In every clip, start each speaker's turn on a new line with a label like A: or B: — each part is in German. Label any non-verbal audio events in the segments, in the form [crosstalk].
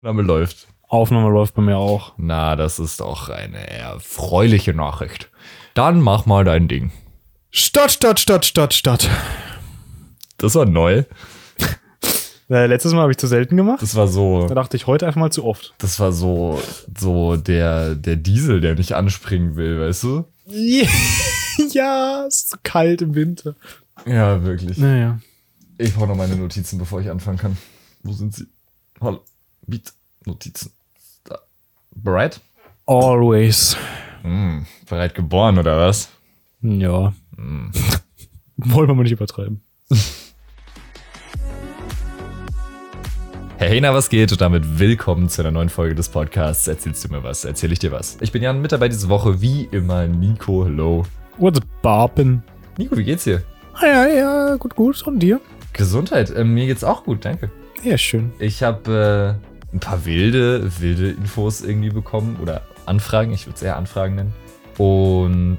A: Name läuft.
B: Aufnahme läuft bei mir auch.
A: Na, das ist doch eine erfreuliche Nachricht. Dann mach mal dein Ding.
B: Stadt, Stadt, Stadt, Stadt, Stadt.
A: Das war neu. [laughs]
B: Äh, letztes Mal habe ich zu selten gemacht.
A: Das war so,
B: Da dachte ich heute einfach mal zu oft.
A: das war so, so der, der Diesel, der nicht anspringen will, weißt du? [laughs]
B: ja, es ist so kalt im Winter.
A: Ja, wirklich.
B: Naja.
A: Ich brauche noch meine Notizen, bevor ich anfangen kann. Wo sind sie? Hallo. Beat. Notizen. Da. Bereit?
B: Always.
A: Hm, bereit geboren, oder was?
B: Ja. [laughs] Wollen wir mal nicht übertreiben.
A: Hey, na, was geht? Und damit willkommen zu einer neuen Folge des Podcasts. Erzählst du mir was? Erzähl ich dir was? Ich bin Jan, mit dabei diese Woche, wie immer, Nico. Hello.
B: What's boppin'?
A: Nico, wie geht's dir?
B: Ah, ja, ja, gut, gut. Und dir?
A: Gesundheit. Ähm, mir geht's auch gut, danke.
B: Ja, schön.
A: Ich habe äh, ein paar wilde, wilde Infos irgendwie bekommen oder Anfragen. Ich würde es eher Anfragen nennen. Und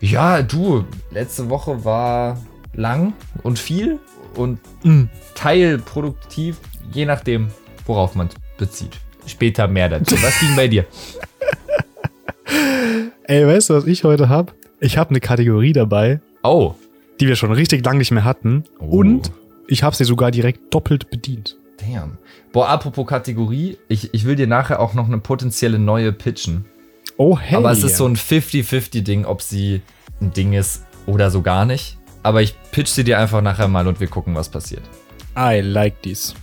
A: ja, du, letzte Woche war lang und viel und
B: Mm.
A: teilproduktiv, je nachdem, worauf man es bezieht. Später mehr dazu. Was ging bei dir? [laughs]
B: Ey, weißt du, was ich heute hab? Ich habe eine Kategorie dabei,
A: Oh.
B: die wir schon richtig lang nicht mehr hatten.
A: Oh.
B: Und ich habe sie sogar direkt doppelt bedient.
A: Damn. Boah, apropos Kategorie, ich, ich will dir nachher auch noch eine potenzielle neue pitchen.
B: Oh, hey.
A: Aber es ist so ein 50-50-Ding, ob sie ein Ding ist oder so gar nicht. Aber ich pitch sie dir einfach nachher mal und wir gucken, was passiert.
B: I like this.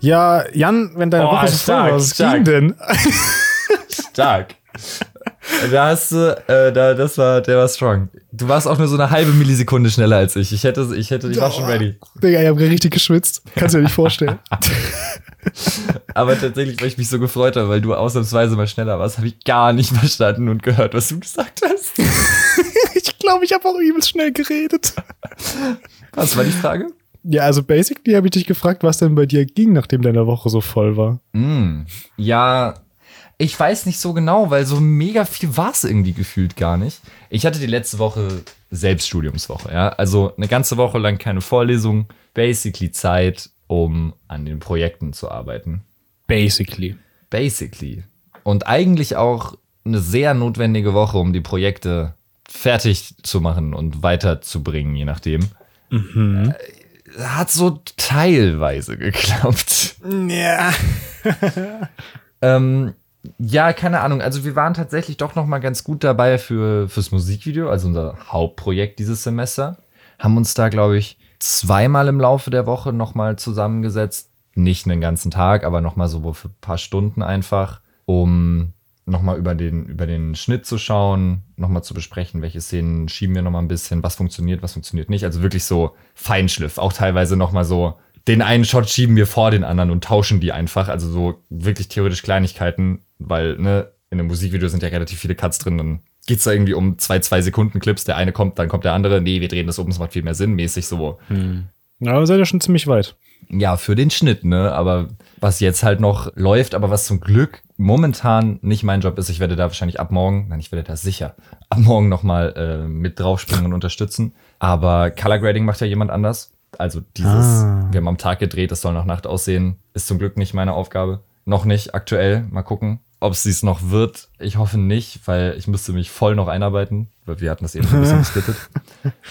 B: Ja, Jan, wenn deine
A: Oh,
B: Woche so voll
A: stark,
B: war, was
A: stark.
B: ging denn?
A: Stark. Da hast du, äh, da, das war, der war strong. Du warst auch nur so eine halbe Millisekunde schneller als ich. Ich hätte, ich hätte, ich war schon ready.
B: Digga, ich hab richtig geschwitzt. Kannst du dir nicht vorstellen. [laughs]
A: Aber tatsächlich, weil ich mich so gefreut habe, weil du ausnahmsweise mal schneller warst, habe ich gar nicht verstanden und gehört, was du gesagt hast. [laughs]
B: ich glaube, ich habe auch übelst schnell geredet.
A: Was war die Frage?
B: Ja, also basically habe ich dich gefragt, was denn bei dir ging, nachdem deine Woche so voll war.
A: Mm, ja, ich weiß nicht so genau, weil so mega viel war es irgendwie gefühlt gar nicht. Ich hatte die letzte Woche Selbststudiumswoche, ja. Also eine ganze Woche lang keine Vorlesung, basically Zeit, um an den Projekten zu arbeiten.
B: Basically.
A: Basically. Und eigentlich auch eine sehr notwendige Woche, um die Projekte fertig zu machen und weiterzubringen, je nachdem.
B: Mhm.
A: Hat so teilweise geklappt.
B: Ja. [laughs]
A: Ähm, ja, keine Ahnung. Also wir waren tatsächlich doch noch mal ganz gut dabei für fürs Musikvideo, also unser Hauptprojekt dieses Semester. Haben uns da, glaube ich, zweimal im Laufe der Woche noch mal zusammengesetzt. Nicht einen ganzen Tag, aber noch mal so für ein paar Stunden einfach, um noch mal über den, über den Schnitt zu schauen, noch mal zu besprechen, welche Szenen schieben wir noch mal ein bisschen, was funktioniert, was funktioniert nicht. Also wirklich so Feinschliff. Auch teilweise noch mal so den einen Shot schieben wir vor den anderen und tauschen die einfach. Also so wirklich theoretisch Kleinigkeiten, weil, ne, in einem Musikvideo sind ja relativ viele Cuts drin, dann geht's da irgendwie um zwei, zwei Sekunden Clips. Der eine kommt, dann kommt der andere. Nee, wir drehen das um, es macht viel mehr Sinn, mäßig so.
B: Ja, aber seid ihr schon ziemlich weit.
A: Ja, für den Schnitt, ne, aber was jetzt halt noch läuft, aber was zum Glück momentan nicht mein Job ist, ich werde da wahrscheinlich ab morgen, nein, ich werde da sicher ab morgen nochmal äh, mit draufspringen und unterstützen. Aber Color Grading macht ja jemand anders. Also dieses,
B: Ah.
A: wir haben am Tag gedreht, das soll nach Nacht aussehen, ist zum Glück nicht meine Aufgabe. Noch nicht aktuell. Mal gucken, ob sie es noch wird. Ich hoffe nicht, weil ich müsste mich voll noch einarbeiten, weil wir hatten das eben so ein bisschen [laughs] gesplittet.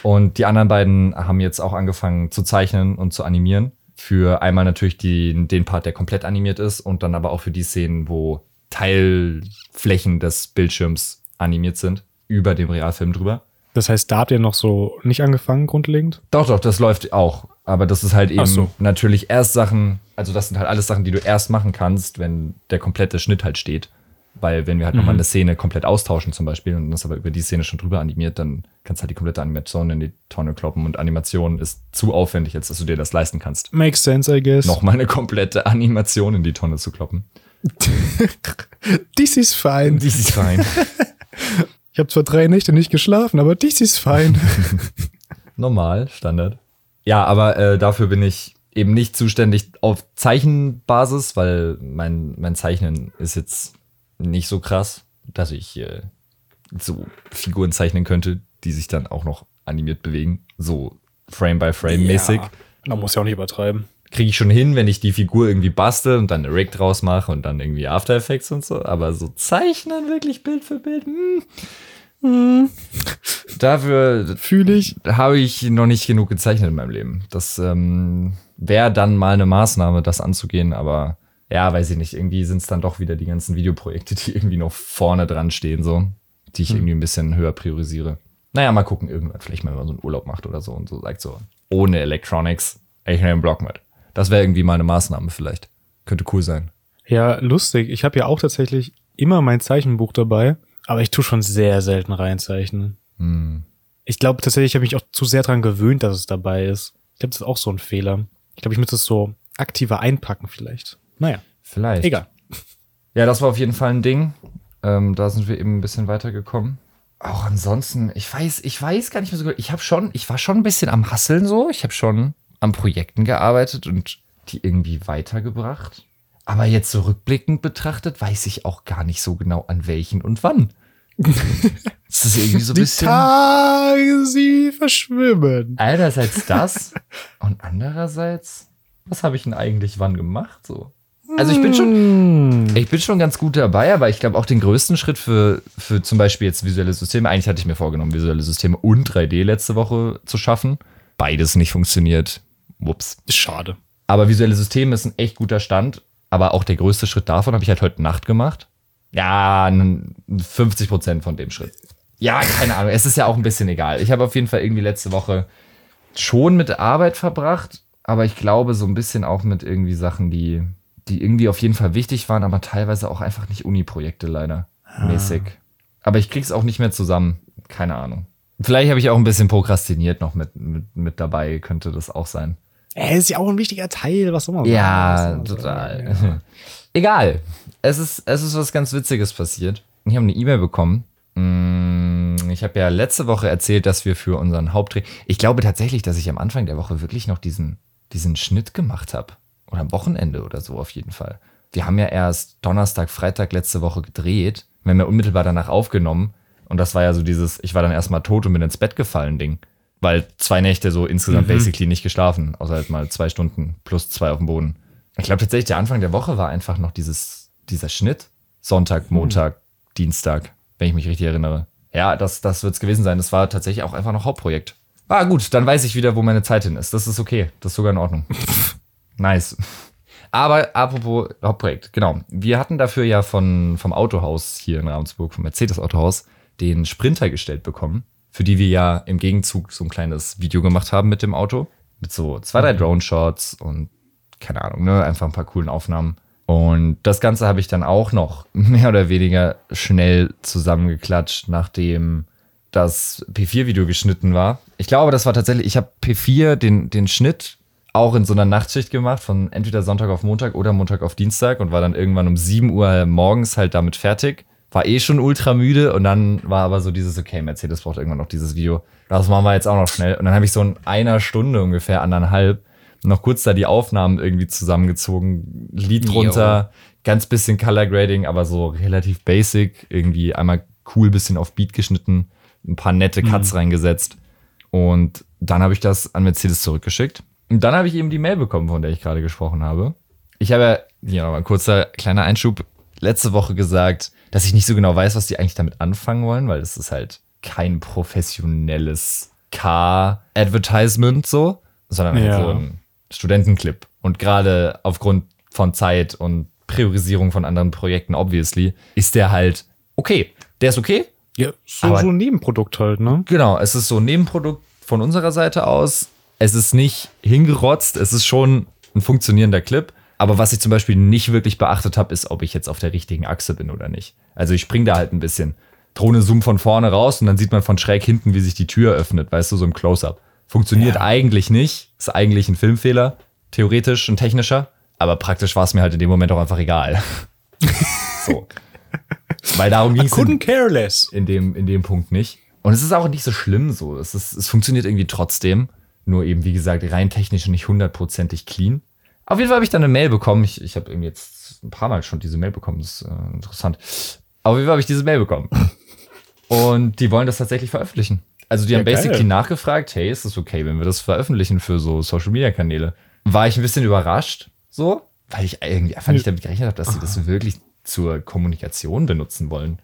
A: Und die anderen beiden haben jetzt auch angefangen zu zeichnen und zu animieren. Für einmal natürlich die, den Part, der komplett animiert ist und dann aber auch für die Szenen, wo Teilflächen des Bildschirms animiert sind, über dem Realfilm drüber.
B: Das heißt, da habt ihr noch so nicht angefangen, grundlegend?
A: Doch, doch, das läuft auch. Aber das ist halt eben
B: so.
A: natürlich erst Sachen, also das sind halt alles Sachen, die du erst machen kannst, wenn der komplette Schnitt halt steht. Weil wenn wir halt nochmal eine Szene komplett austauschen zum Beispiel und das aber über die Szene schon drüber animiert, dann kannst du halt die komplette Animation in die Tonne kloppen und Animation ist zu aufwendig, als dass du dir das leisten kannst.
B: Makes sense, I guess.
A: Nochmal eine komplette Animation in die Tonne zu kloppen. [laughs]
B: Dies ist fein.
A: Die ist fein. [laughs]
B: Ich habe zwar drei Nächte nicht geschlafen, aber dies ist fein. [laughs]
A: Normal, Standard. Ja, aber äh, dafür bin ich eben nicht zuständig auf Zeichenbasis, weil mein, mein Zeichnen ist jetzt nicht so krass, dass ich äh, so Figuren zeichnen könnte, die sich dann auch noch animiert bewegen. So Frame by Frame mäßig.
B: Man muss ja auch nicht übertreiben.
A: Kriege ich schon hin, wenn ich die Figur irgendwie bastel und dann eine Rig draus mache und dann irgendwie After Effects und so. Aber so zeichnen wirklich Bild für Bild, hm, hm. dafür
B: Fühle ich.
A: habe ich noch nicht genug gezeichnet in meinem Leben. Das ähm, wäre dann mal eine Maßnahme, das anzugehen, aber ja, weiß ich nicht. Irgendwie sind es dann doch wieder die ganzen Videoprojekte, die irgendwie noch vorne dran stehen, so, die ich
B: Hm.
A: irgendwie ein bisschen höher priorisiere. Naja, mal gucken, irgendwann, vielleicht mal, wenn man so einen Urlaub macht oder so und so sagt so, ohne Electronics, ich nehme einen Block mit. Das wäre irgendwie mal eine Maßnahme vielleicht. Könnte cool sein.
B: Ja, lustig. Ich habe ja auch tatsächlich immer mein Zeichenbuch dabei, aber ich tue schon sehr selten reinzeichnen.
A: Hm.
B: Ich glaube tatsächlich, ich habe mich auch zu sehr dran gewöhnt, dass es dabei ist. Ich glaube, das ist auch so ein Fehler. Ich glaube, ich müsste es so aktiver einpacken vielleicht. Naja,
A: Vielleicht.
B: egal.
A: Ja, das war auf jeden Fall ein Ding. Ähm, da sind wir eben ein bisschen weitergekommen. Auch ansonsten, ich weiß, ich weiß gar nicht mehr so gut. Ich habe schon, ich war schon ein bisschen am Hasseln so. Ich habe schon an Projekten gearbeitet und die irgendwie weitergebracht. Aber jetzt so rückblickend betrachtet, weiß ich auch gar nicht so genau an welchen und wann. [laughs] Das ist irgendwie so ein
B: Die
A: bisschen.
B: Tage, sie verschwimmen.
A: Einerseits [laughs] das und andererseits, was habe ich denn eigentlich wann gemacht? So. Also ich bin schon,
B: Hm.
A: Ich bin schon ganz gut dabei, aber ich glaube auch den größten Schritt für, für zum Beispiel jetzt visuelle Systeme, eigentlich hatte ich mir vorgenommen, visuelle Systeme und 3D letzte Woche zu schaffen. Beides nicht funktioniert. Wups.
B: Schade.
A: Aber visuelle Systeme ist ein echt guter Stand. Aber auch der größte Schritt davon habe ich halt heute Nacht gemacht. Ja, n- 50 Prozent von dem Schritt. Ja, keine Ahnung. Es ist ja auch ein bisschen egal. Ich habe auf jeden Fall irgendwie letzte Woche schon mit Arbeit verbracht, aber ich glaube so ein bisschen auch mit irgendwie Sachen, die, die irgendwie auf jeden Fall wichtig waren, aber teilweise auch einfach nicht Uni-Projekte leider. Mäßig. Aber ich krieg's auch nicht mehr zusammen. Keine Ahnung. Vielleicht habe ich auch ein bisschen prokrastiniert noch mit, mit, mit dabei, könnte das auch sein.
B: Er ist ja auch ein wichtiger Teil, was soll man
A: Ja?
B: Was
A: total.
B: sagen? [laughs]
A: Egal. Es ist, es ist was ganz Witziges passiert. Ich habe eine E-Mail bekommen. Mm, Ich habe ja letzte Woche erzählt, dass wir für unseren Hauptdreh. Ich glaube tatsächlich, dass ich am Anfang der Woche wirklich noch diesen, diesen Schnitt gemacht habe. Oder am Wochenende oder so auf jeden Fall. Wir haben ja erst Donnerstag, Freitag letzte Woche gedreht. Wir haben ja unmittelbar danach aufgenommen. Und das war ja so dieses, ich war dann erstmal tot und bin ins Bett gefallen Ding. Weil zwei Nächte so insgesamt basically nicht geschlafen. Außer halt mal zwei Stunden plus zwei auf dem Boden. Ich glaube tatsächlich, der Anfang der Woche war einfach noch dieses, dieser Schnitt. Sonntag, Montag, Dienstag, wenn ich mich richtig erinnere. Ja, das, das wird es gewesen sein. Das war tatsächlich auch einfach noch Hauptprojekt. Ah, gut, dann weiß ich wieder, wo meine Zeit hin ist. Das ist okay. Das ist sogar in Ordnung. [laughs] nice. Aber apropos Hauptprojekt, genau. Wir hatten dafür ja von, vom Autohaus hier in Ravensburg, vom Mercedes Autohaus, den Sprinter gestellt bekommen, für die wir ja im Gegenzug so ein kleines Video gemacht haben mit dem Auto. Mit so zwei, drei Drone-Shots und keine Ahnung, ne, einfach ein paar coolen Aufnahmen. Und das Ganze habe ich dann auch noch [laughs] mehr oder weniger schnell zusammengeklatscht, nachdem das P4-Video geschnitten war. Ich glaube, das war tatsächlich, ich habe P4 den, den Schnitt auch in so einer Nachtschicht gemacht, von entweder Sonntag auf Montag oder Montag auf Dienstag und war dann irgendwann um 7 Uhr morgens halt damit fertig. War eh schon ultra müde und dann war aber so dieses, okay, Mercedes braucht irgendwann noch dieses Video. Das machen wir jetzt auch noch schnell. Und dann habe ich so in einer Stunde ungefähr, anderthalb, noch kurz da die Aufnahmen irgendwie zusammengezogen, Lied
B: Jo.
A: drunter, ganz bisschen Color Grading, aber so relativ basic, irgendwie einmal cool bisschen auf Beat geschnitten, ein paar nette Cuts reingesetzt und dann habe ich das an Mercedes zurückgeschickt. Und dann habe ich eben die Mail bekommen, von der ich gerade gesprochen habe. Ich habe ja, nochmal ein kurzer kleiner Einschub, letzte Woche gesagt, dass ich nicht so genau weiß, was die eigentlich damit anfangen wollen, weil das ist halt kein professionelles Car-Advertisement so, sondern halt
B: Ja.
A: so ein Studentenclip. Und gerade aufgrund von Zeit und Priorisierung von anderen Projekten, obviously, ist der halt okay. Der ist okay,
B: Ja, so,
A: Aber-
B: so ein Nebenprodukt halt, ne?
A: Genau, es ist so ein Nebenprodukt von unserer Seite aus. Es ist nicht hingerotzt, es ist schon ein funktionierender Clip. Aber was ich zum Beispiel nicht wirklich beachtet habe, ist, ob ich jetzt auf der richtigen Achse bin oder nicht. Also ich spring da halt ein bisschen. Drohne zoomt von vorne raus und dann sieht man von schräg hinten, wie sich die Tür öffnet, weißt du, so im Close-Up. Funktioniert
B: Ja.
A: eigentlich nicht. Ist eigentlich ein Filmfehler. Theoretisch ein technischer. Aber praktisch war es mir halt in dem Moment auch einfach egal. [laughs] so. Weil darum ging es
B: Couldn't care less.
A: in dem, in dem Punkt nicht. Und es ist auch nicht so schlimm so. Es, ist, es funktioniert irgendwie trotzdem. Nur eben, wie gesagt, rein technisch nicht hundertprozentig clean. Auf jeden Fall habe ich dann eine Mail bekommen. Ich, ich habe irgendwie jetzt ein paar Mal schon diese Mail bekommen. Das ist äh, interessant. Auf jeden Fall habe ich diese Mail bekommen. [laughs] Und die wollen das tatsächlich veröffentlichen. Also die
B: Ja,
A: haben basically
B: geil.
A: nachgefragt, hey, ist das okay, wenn wir das veröffentlichen für so Social Media Kanäle? war ich ein bisschen überrascht, so, weil ich irgendwie einfach nicht damit gerechnet habe, dass sie das wirklich zur Kommunikation benutzen wollen.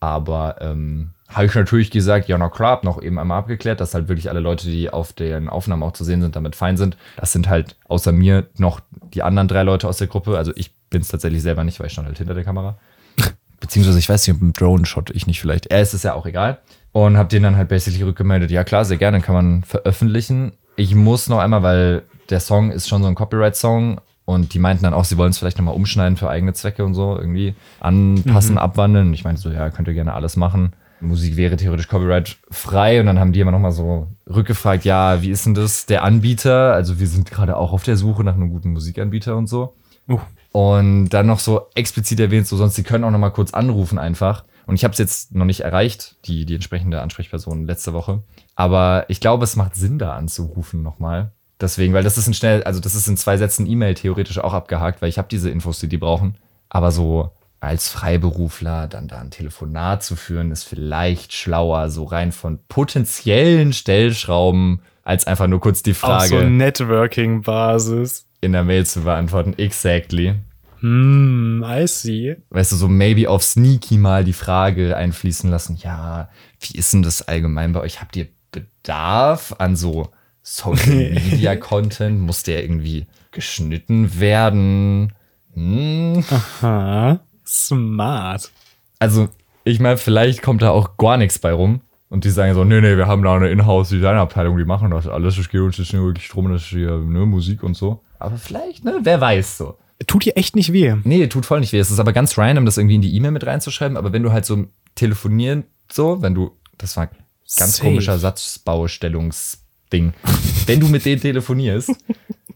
A: Aber ähm, habe ich natürlich gesagt, ja, na klar, hab noch eben einmal abgeklärt, dass halt wirklich alle Leute, die auf den Aufnahmen auch zu sehen sind, damit fein sind. Das sind halt außer mir noch die anderen drei Leute aus der Gruppe. Also ich bin es tatsächlich selber nicht, weil ich stand halt hinter der Kamera. [laughs] Beziehungsweise ich weiß nicht, ob im Drone-Shot ich nicht vielleicht. Es ist ja auch egal. Und habe denen dann halt basically rückgemeldet, ja klar, sehr gerne, kann man veröffentlichen. Ich muss noch einmal, weil der Song ist schon so ein Copyright-Song und die meinten dann auch, sie wollen es vielleicht nochmal umschneiden für eigene Zwecke und so, irgendwie anpassen, abwandeln. Ich meinte so, ja, könnt ihr gerne alles machen. Musik wäre theoretisch Copyright frei und dann haben die immer nochmal so rückgefragt, ja, wie ist denn das der Anbieter? Also wir sind gerade auch auf der Suche nach einem guten Musikanbieter und so.
B: Uh.
A: Und dann noch so explizit erwähnt, so sonst, sie können auch noch mal kurz anrufen einfach. Und ich habe es jetzt noch nicht erreicht, die, die entsprechende Ansprechperson letzte Woche. Aber ich glaube, es macht Sinn, da anzurufen nochmal. Deswegen, weil das ist ein schnell, also das ist in zwei Sätzen E-Mail theoretisch auch abgehakt, weil ich habe diese Infos, die die brauchen. Aber so als Freiberufler dann da ein Telefonat zu führen, ist vielleicht schlauer, so rein von potenziellen Stellschrauben, als einfach nur kurz die
B: Auf
A: Frage
B: so Networking-Basis.
A: in der Mail zu beantworten. Exactly.
B: Hm, I see.
A: weißt du, so maybe auf Sneaky mal die Frage einfließen lassen, ja, wie ist denn das allgemein bei euch? Habt ihr Bedarf an so Social [laughs] Media Content? Muss der irgendwie geschnitten werden? Hm.
B: Ha, smart.
A: Also, ich meine, vielleicht kommt da auch gar nichts bei rum. Und die sagen so, nee, nee, wir haben da eine Inhouse-Design-Abteilung, die machen das alles. Es geht uns jetzt nur wirklich drum, dass hier ne, Musik und so. Aber vielleicht, ne, wer weiß so.
B: Tut dir echt nicht weh.
A: Nee, tut voll nicht weh. Es ist aber ganz random, das irgendwie in die E-Mail mit reinzuschreiben. Aber wenn du halt so telefonieren, so, wenn du, das war ganz
B: Safe.
A: komischer Satzbaustellungsding. [laughs] wenn du mit denen telefonierst,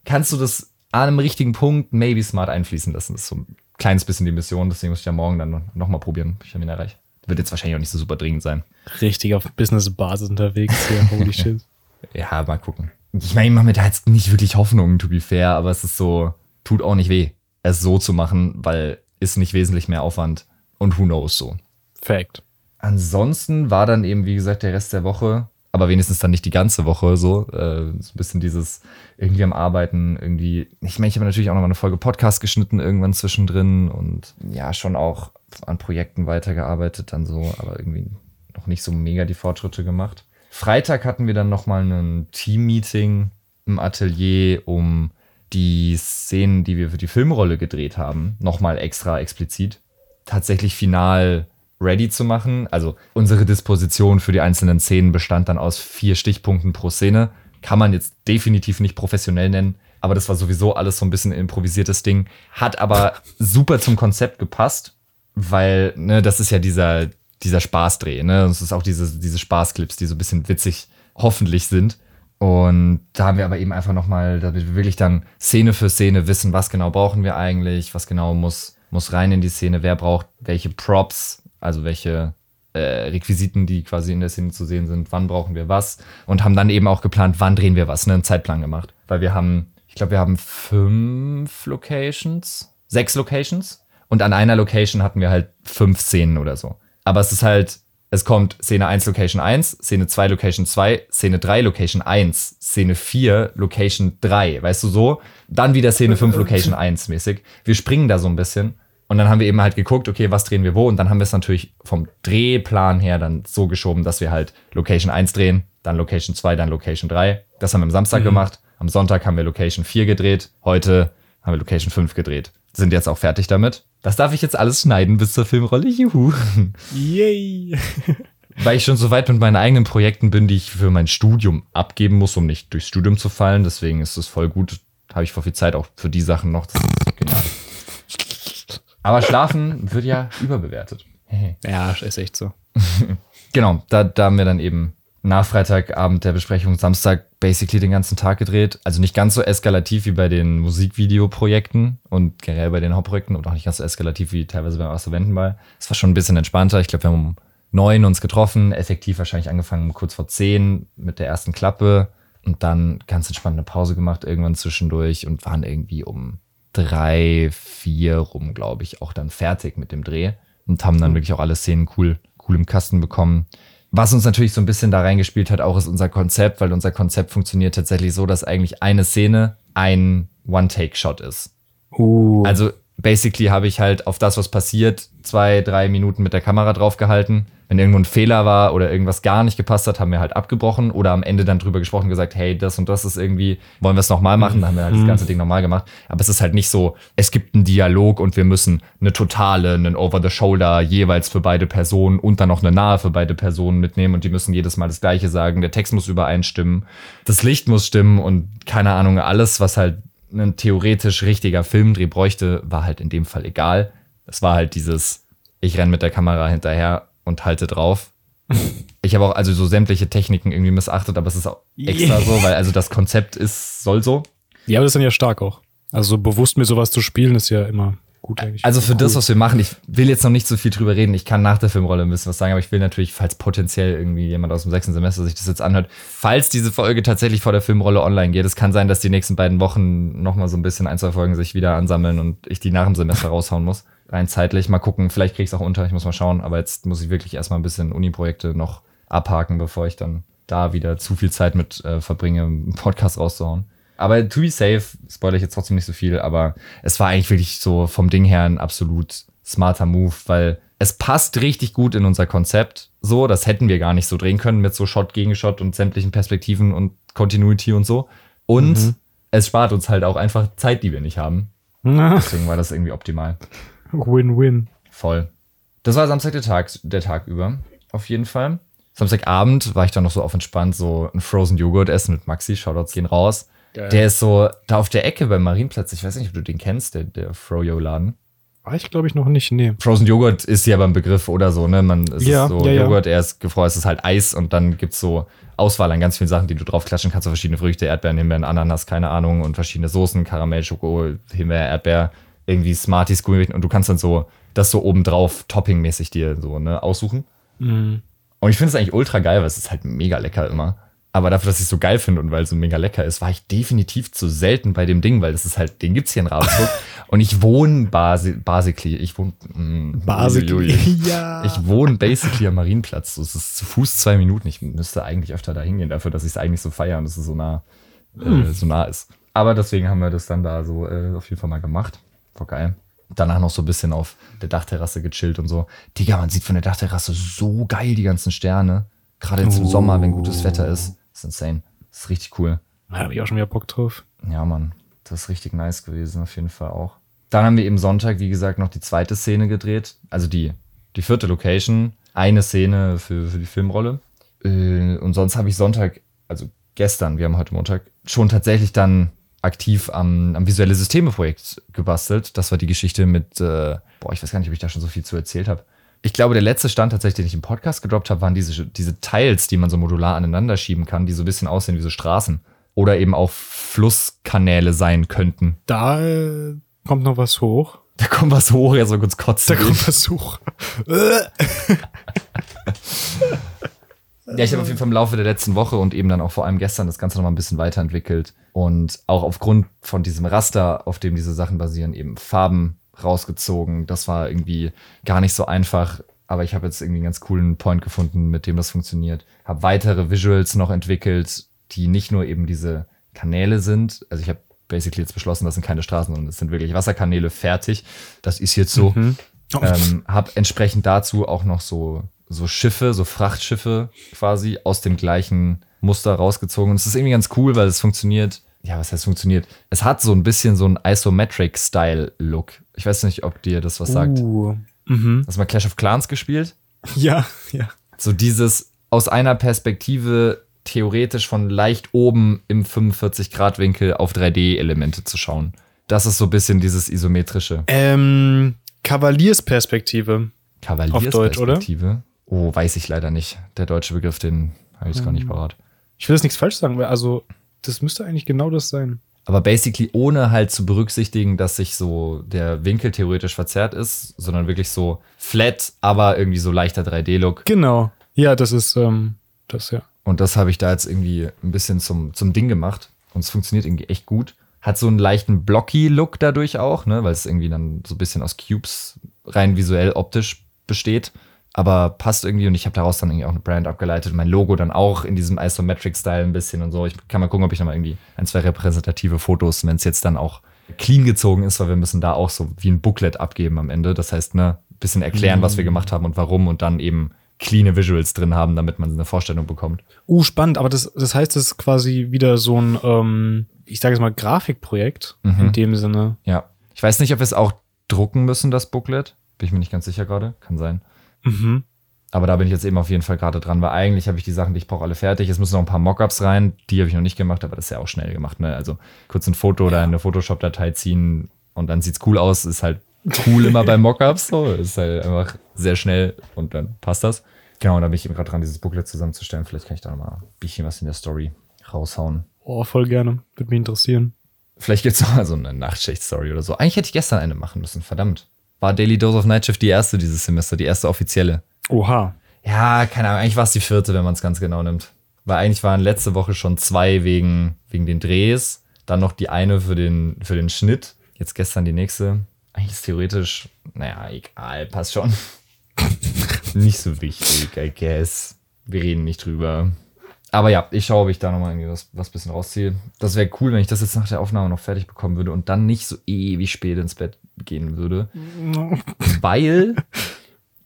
A: kannst du das an einem richtigen Punkt maybe smart einfließen lassen. Das ist so ein kleines bisschen die Mission. Deswegen muss ich ja morgen dann nochmal probieren, ihn erreiche. Wird jetzt wahrscheinlich auch nicht so super dringend sein.
B: Richtig auf Business-Basis unterwegs hier. Holy [laughs] shit.
A: Ja, mal gucken. Ich meine, ich mache mir da jetzt nicht wirklich Hoffnungen, to be fair, aber es ist so, tut auch nicht weh, es so zu machen, weil ist nicht wesentlich mehr Aufwand und who knows so.
B: Fact.
A: Ansonsten war dann eben, wie gesagt, der Rest der Woche, aber wenigstens dann nicht die ganze Woche so, äh, so ein bisschen dieses irgendwie am Arbeiten, irgendwie. Ich meine, ich habe natürlich auch noch mal eine Folge Podcast geschnitten irgendwann zwischendrin und ja, schon auch an Projekten weitergearbeitet, dann so, aber irgendwie noch nicht so mega die Fortschritte gemacht. Freitag hatten wir dann noch mal ein Team-Meeting im Atelier, um die Szenen, die wir für die Filmrolle gedreht haben, noch mal extra explizit tatsächlich final ready zu machen. Also unsere Disposition für die einzelnen Szenen bestand dann aus vier Stichpunkten pro Szene. Kann man jetzt definitiv nicht professionell nennen, aber das war sowieso alles so ein bisschen ein improvisiertes Ding. Hat aber super zum Konzept gepasst, weil, ne, das ist ja dieser, dieser Spaßdreh, ne? Das ist auch diese, diese Spaßclips, die so ein bisschen witzig hoffentlich sind. Und da haben wir aber eben einfach nochmal, damit wir wirklich dann Szene für Szene wissen, was genau brauchen wir eigentlich, was genau muss, muss rein in die Szene, wer braucht welche Props, also welche äh, Requisiten, die quasi in der Szene zu sehen sind, wann brauchen wir was und haben dann eben auch geplant, wann drehen wir was, ne, einen Zeitplan gemacht. Weil wir haben, ich glaube, wir haben fünf Locations, sechs Locations und an einer Location hatten wir halt fünf Szenen oder so. Aber es ist halt, es kommt Szene 1 Location 1, Szene 2 Location 2, Szene 3 Location 1, Szene 4 Location 3, weißt du so? Dann wieder Szene 5 Location 1 mäßig. Wir springen da so ein bisschen und dann haben wir eben halt geguckt, okay, was drehen wir wo und dann haben wir es natürlich vom Drehplan her dann so geschoben, dass wir halt Location 1 drehen, dann Location 2, dann Location 3. Das haben wir am Samstag gemacht. Am Sonntag haben wir Location 4 gedreht. Heute haben wir Location 5 gedreht. Sind jetzt auch fertig damit. Das darf ich jetzt alles schneiden bis zur Filmrolle. Juhu.
B: Yay. [laughs]
A: Weil ich schon so weit mit meinen eigenen Projekten bin, die ich für mein Studium abgeben muss, um nicht durchs Studium zu fallen. Deswegen ist es voll gut. Habe ich voll viel Zeit auch für die Sachen noch. Das ist genial. Aber Schlafen wird ja überbewertet. [laughs]
B: Ja, ist echt so. [laughs]
A: Genau, da, da haben wir dann eben nach Freitagabend der Besprechung Samstag basically den ganzen Tag gedreht. Also nicht ganz so eskalativ wie bei den Musikvideoprojekten und generell bei den Hauptprojekten und auch nicht ganz so eskalativ wie teilweise beim Astroventenball. Es war schon ein bisschen entspannter. Ich glaube, wir haben um neun uns getroffen, effektiv wahrscheinlich angefangen kurz vor zehn mit der ersten Klappe und dann ganz entspannt eine Pause gemacht irgendwann zwischendurch und waren irgendwie um drei, vier rum, glaube ich, auch dann fertig mit dem Dreh und haben dann wirklich auch alle Szenen cool, cool im Kasten bekommen. Was uns natürlich so ein bisschen da reingespielt hat, auch ist unser Konzept, weil unser Konzept funktioniert tatsächlich so, dass eigentlich eine Szene ein One-Take-Shot ist.
B: Uh.
A: Also basically habe ich halt auf das, was passiert, zwei, drei Minuten mit der Kamera draufgehalten. Wenn irgendwo ein Fehler war oder irgendwas gar nicht gepasst hat, haben wir halt abgebrochen oder am Ende dann drüber gesprochen und gesagt, hey, das und das ist irgendwie, wollen wir es nochmal machen? Dann haben wir halt das ganze Ding nochmal gemacht. Aber es ist halt nicht so, es gibt einen Dialog und wir müssen eine totale, einen Over-the-Shoulder jeweils für beide Personen und dann noch eine nahe für beide Personen mitnehmen und die müssen jedes Mal das Gleiche sagen. Der Text muss übereinstimmen, das Licht muss stimmen und keine Ahnung, alles, was halt ein theoretisch richtiger Filmdreh bräuchte, war halt in dem Fall egal. Es war halt dieses, ich renn mit der Kamera hinterher und halte drauf. [laughs] Ich habe auch also so sämtliche Techniken irgendwie missachtet, aber es ist auch extra
B: Yeah.
A: so, weil also das Konzept ist, soll so.
B: ja, aber das ist dann ja stark auch. Also so bewusst mit sowas zu spielen, ist ja immer gut eigentlich.
A: Also für
B: Cool.
A: das, was wir machen, ich will jetzt noch nicht so viel drüber reden. Ich kann nach der Filmrolle ein bisschen was sagen, aber ich will natürlich, falls potenziell irgendwie jemand aus dem sechsten Semester sich das jetzt anhört, falls diese Folge tatsächlich vor der Filmrolle online geht, es kann sein, dass die nächsten beiden Wochen nochmal so ein bisschen ein, zwei Folgen sich wieder ansammeln und ich die nach dem Semester raushauen muss. Rein zeitlich. Mal gucken, vielleicht krieg ich es auch unter, ich muss mal schauen, aber jetzt muss ich wirklich erstmal ein bisschen Uni-Projekte noch abhaken, bevor ich dann da wieder zu viel Zeit mit äh, verbringe, einen Podcast rauszuhauen. Aber to be safe, spoilere ich jetzt trotzdem nicht so viel, aber es war eigentlich wirklich so vom Ding her ein absolut smarter Move, weil es passt richtig gut in unser Konzept. So, das hätten wir gar nicht so drehen können mit so Shot gegen Shot und sämtlichen Perspektiven und Continuity und so. Und es spart uns halt auch einfach Zeit, die wir nicht haben.
B: Na, [laughs]
A: Deswegen war das irgendwie optimal.
B: Win-win.
A: Voll. Das war Samstag der Tag, der Tag über. Auf jeden Fall. Samstagabend war ich dann noch so auf entspannt, so ein Frozen Joghurt essen mit Maxi. Shoutouts gehen raus.
B: Geil.
A: Der ist so da auf der Ecke beim Marienplatz. Ich weiß nicht, ob du den kennst, der, der Froyo-Laden.
B: War ich, glaube ich, noch nicht. Nee.
A: Frozen Joghurt ist ja beim Begriff oder so, ne? Man, es
B: Ja,
A: ist so
B: ja, ja.
A: Joghurt, er ist gefroren, es ist halt Eis und dann gibt's so Auswahl an ganz vielen Sachen, die du draufklatschen kannst. So verschiedene Früchte, Erdbeeren, Himbeeren, Ananas, keine Ahnung und verschiedene Soßen, Karamell, Schoko, Himbeer, Erdbeer, irgendwie Smarties, Gummi und du kannst dann so das so obendrauf toppingmäßig dir so, ne, aussuchen.
B: Mhm.
A: Und ich finde es eigentlich ultra geil, weil es ist halt mega lecker immer. Aber dafür, dass ich es so geil finde und weil es so mega lecker ist, war ich definitiv zu selten bei dem Ding, weil das ist halt, den gibt's hier in Ravensburg. [laughs] und ich wohne basi basically, ich wohne, mm,
B: Basically.
A: uiuiui. [laughs]
B: ja.
A: Ich wohne basically am Marienplatz. So, Es ist zu Fuß zwei Minuten. Ich müsste eigentlich öfter da hingehen, dafür, dass ich es eigentlich so feiere und dass es so nah, äh, so nah ist. Aber deswegen haben wir das dann da so äh, auf jeden Fall mal gemacht. War geil. Danach noch so ein bisschen auf der Dachterrasse gechillt und so. Digga, man sieht von der Dachterrasse so geil die ganzen Sterne. Gerade jetzt im
B: Oh.
A: Sommer, wenn gutes Wetter ist. Das ist insane. Das ist richtig cool.
B: Da habe ich auch schon wieder Bock drauf.
A: Ja, Mann, das ist richtig nice gewesen, auf jeden Fall auch. Dann haben wir eben Sonntag, wie gesagt, noch die zweite Szene gedreht. Also die, die vierte Location. Eine Szene für, für die Filmrolle. Äh, Und sonst habe ich Sonntag, also gestern, wir haben heute Montag, schon tatsächlich dann aktiv am, am visuelle Systeme-Projekt gebastelt. Das war die Geschichte mit, äh, boah, ich weiß gar nicht, ob ich da schon so viel zu erzählt habe. Ich glaube, der letzte Stand tatsächlich, den ich im Podcast gedroppt habe, waren diese, diese Teils, die man so modular aneinander schieben kann, die so ein bisschen aussehen wie so Straßen. Oder eben auch Flusskanäle sein könnten.
B: Da äh, kommt noch was hoch. [laughs]
A: Da kommt was hoch, ja, so kurz kotzen.
B: Da kommt was hoch.
A: Ja, ich habe auf jeden Fall im Laufe der letzten Woche und eben dann auch vor allem gestern das Ganze nochmal ein bisschen weiterentwickelt und auch aufgrund von diesem Raster, auf dem diese Sachen basieren, eben Farben rausgezogen. Das war irgendwie gar nicht so einfach, aber ich habe jetzt irgendwie einen ganz coolen Point gefunden, mit dem das funktioniert. Habe weitere Visuals noch entwickelt, die nicht nur eben diese Kanäle sind. Also ich habe basically jetzt beschlossen, das sind keine Straßen, sondern es sind wirklich Wasserkanäle fertig. Das ist jetzt so.
B: Mhm.
A: Ähm, hab entsprechend dazu auch noch so, so Schiffe, so Frachtschiffe quasi aus dem gleichen Muster rausgezogen. Und es ist irgendwie ganz cool, weil es funktioniert. Ja, was heißt funktioniert? Es hat so ein bisschen so einen Isometric-Style-Look. Ich weiß nicht, ob dir das was sagt.
B: Uh. Mhm.
A: Hast du mal Clash of Clans gespielt? [laughs]
B: Ja, ja.
A: So dieses aus einer Perspektive theoretisch von leicht oben im 45-Grad-Winkel auf 3D-Elemente zu schauen. Das ist so ein bisschen dieses isometrische.
B: Ähm, Kavaliersperspektive. Deutsch, oder?
A: Kavaliersperspektive. Oh, weiß ich leider nicht. Der deutsche Begriff, den habe ich jetzt gar nicht parat.
B: Ich will jetzt nichts falsch sagen, weil also das müsste eigentlich genau das sein.
A: Aber basically ohne halt zu berücksichtigen, dass sich so der Winkel theoretisch verzerrt ist, sondern wirklich so flat, aber irgendwie so leichter 3D-Look.
B: Genau. Ja, das ist ähm, das ja.
A: Und das habe ich da jetzt irgendwie ein bisschen zum, zum Ding gemacht. Und es funktioniert irgendwie echt gut. Hat so einen leichten Blocky-Look dadurch auch, ne? weil es irgendwie dann so ein bisschen aus Cubes rein visuell optisch besteht. Aber passt irgendwie und ich habe daraus dann irgendwie auch eine Brand abgeleitet. Mein Logo dann auch in diesem Isometric-Style ein bisschen und so. Ich kann mal gucken, ob ich nochmal irgendwie ein, zwei repräsentative Fotos, wenn es jetzt dann auch clean gezogen ist, weil wir müssen da auch so wie ein Booklet abgeben am Ende. Das heißt, ne, bisschen erklären, was wir gemacht haben und warum und dann eben cleane Visuals drin haben, damit man eine Vorstellung bekommt.
B: Uh, spannend, aber das, das heißt, es ist quasi wieder so ein, ähm, ich sage jetzt mal, Grafikprojekt
A: Mhm.
B: in dem Sinne.
A: Ja. Ich weiß nicht, ob wir es auch drucken müssen, das Booklet. Bin ich mir nicht ganz sicher gerade. Kann sein.
B: Mhm.
A: Aber da bin ich jetzt eben auf jeden Fall gerade dran, weil eigentlich habe ich die Sachen, die ich brauche, alle fertig. Es müssen noch ein paar Mockups rein. Die habe ich noch nicht gemacht, aber das ist ja auch schnell gemacht. Ne? Also kurz ein Foto oder eine Photoshop-Datei ziehen und dann sieht's cool aus. Ist halt cool immer bei Mockups. So. [laughs] Ist halt einfach sehr schnell und dann passt das. Genau, und da bin ich eben gerade dran, dieses Booklet zusammenzustellen. Vielleicht kann ich da noch mal ein bisschen was in der Story raushauen.
B: Oh, voll gerne. Würde mich interessieren.
A: Vielleicht gibt's noch mal so eine Nachtschicht-Story oder so. Eigentlich hätte ich gestern eine machen müssen, verdammt. War Daily Dose of Nightshift die erste dieses Semester, die erste offizielle.
B: Oha.
A: Ja, keine Ahnung, eigentlich war es die vierte, wenn man es ganz genau nimmt. Weil eigentlich waren letzte Woche schon zwei wegen, wegen den Drehs, dann noch die eine für den, für den Schnitt, jetzt gestern die nächste. Eigentlich ist theoretisch, naja, egal, passt schon. [laughs] nicht so wichtig, I guess. Wir reden nicht drüber. Aber ja, ich schaue, ob ich da nochmal irgendwie was, was bisschen rausziehe. Das wäre cool, wenn ich das jetzt nach der Aufnahme noch fertig bekommen würde und dann nicht so ewig spät ins Bett gehen würde. [laughs] Weil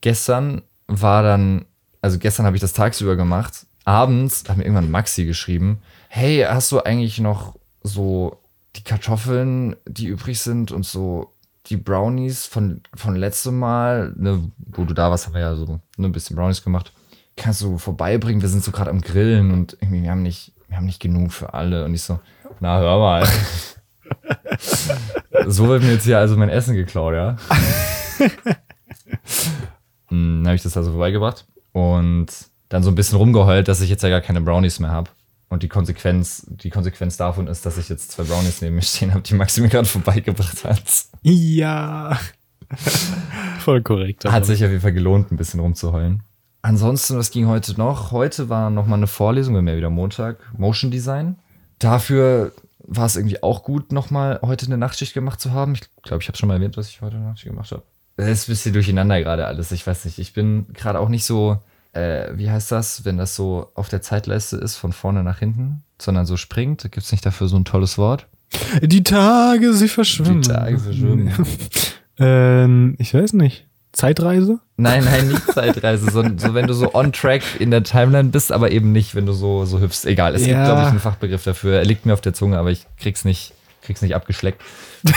A: gestern war dann, also gestern habe ich das tagsüber gemacht. Abends hat mir irgendwann Maxi geschrieben: Hey, hast du eigentlich noch so die Kartoffeln, die übrig sind und so die Brownies von, von letztem Mal, ne, wo du da warst, haben wir ja so ne, ein bisschen Brownies gemacht. Kannst du vorbeibringen? Wir sind so gerade am Grillen und irgendwie, wir haben nicht, wir haben nicht genug für alle. Und ich so, na, hör mal. [laughs] so wird mir jetzt hier also mein Essen geklaut, ja. [laughs] Hm, Dann habe ich das also vorbeigebracht und dann so ein bisschen rumgeheult, dass ich jetzt ja gar keine Brownies mehr habe. Und die Konsequenz, die Konsequenz davon ist, dass ich jetzt zwei Brownies neben mir stehen habe, die Maxi mir gerade vorbeigebracht hat.
B: Ja. [laughs] voll korrekt.
A: Hat
B: aber.
A: sich auf jeden Fall gelohnt, ein bisschen rumzuheulen. Ansonsten, was ging heute noch? Heute war noch mal eine Vorlesung, wir haben ja wieder Montag, Motion Design. Dafür war es irgendwie auch gut, noch mal heute eine Nachtschicht gemacht zu haben. Ich glaube, ich habe schon mal erwähnt, dass ich heute eine Nachtschicht gemacht habe. Es ist ein bisschen durcheinander gerade alles. Ich weiß nicht, ich bin gerade auch nicht so, äh, wie heißt das, wenn das so auf der Zeitleiste ist, von vorne nach hinten, sondern so springt. Gibt es nicht dafür so ein tolles Wort?
B: Die Tage, sie verschwimmen.
A: Die Tage verschwimmen. [laughs]
B: ähm, ich weiß nicht. Zeitreise?
A: Nein, nein, nicht [laughs] Zeitreise, so, so wenn du so on track in der Timeline bist, aber eben nicht, wenn du so, so hüpfst. Egal, es gibt,
B: Ja.
A: glaube ich, einen Fachbegriff dafür. Er liegt mir auf der Zunge, aber ich krieg's nicht, krieg's nicht abgeschleckt. [laughs]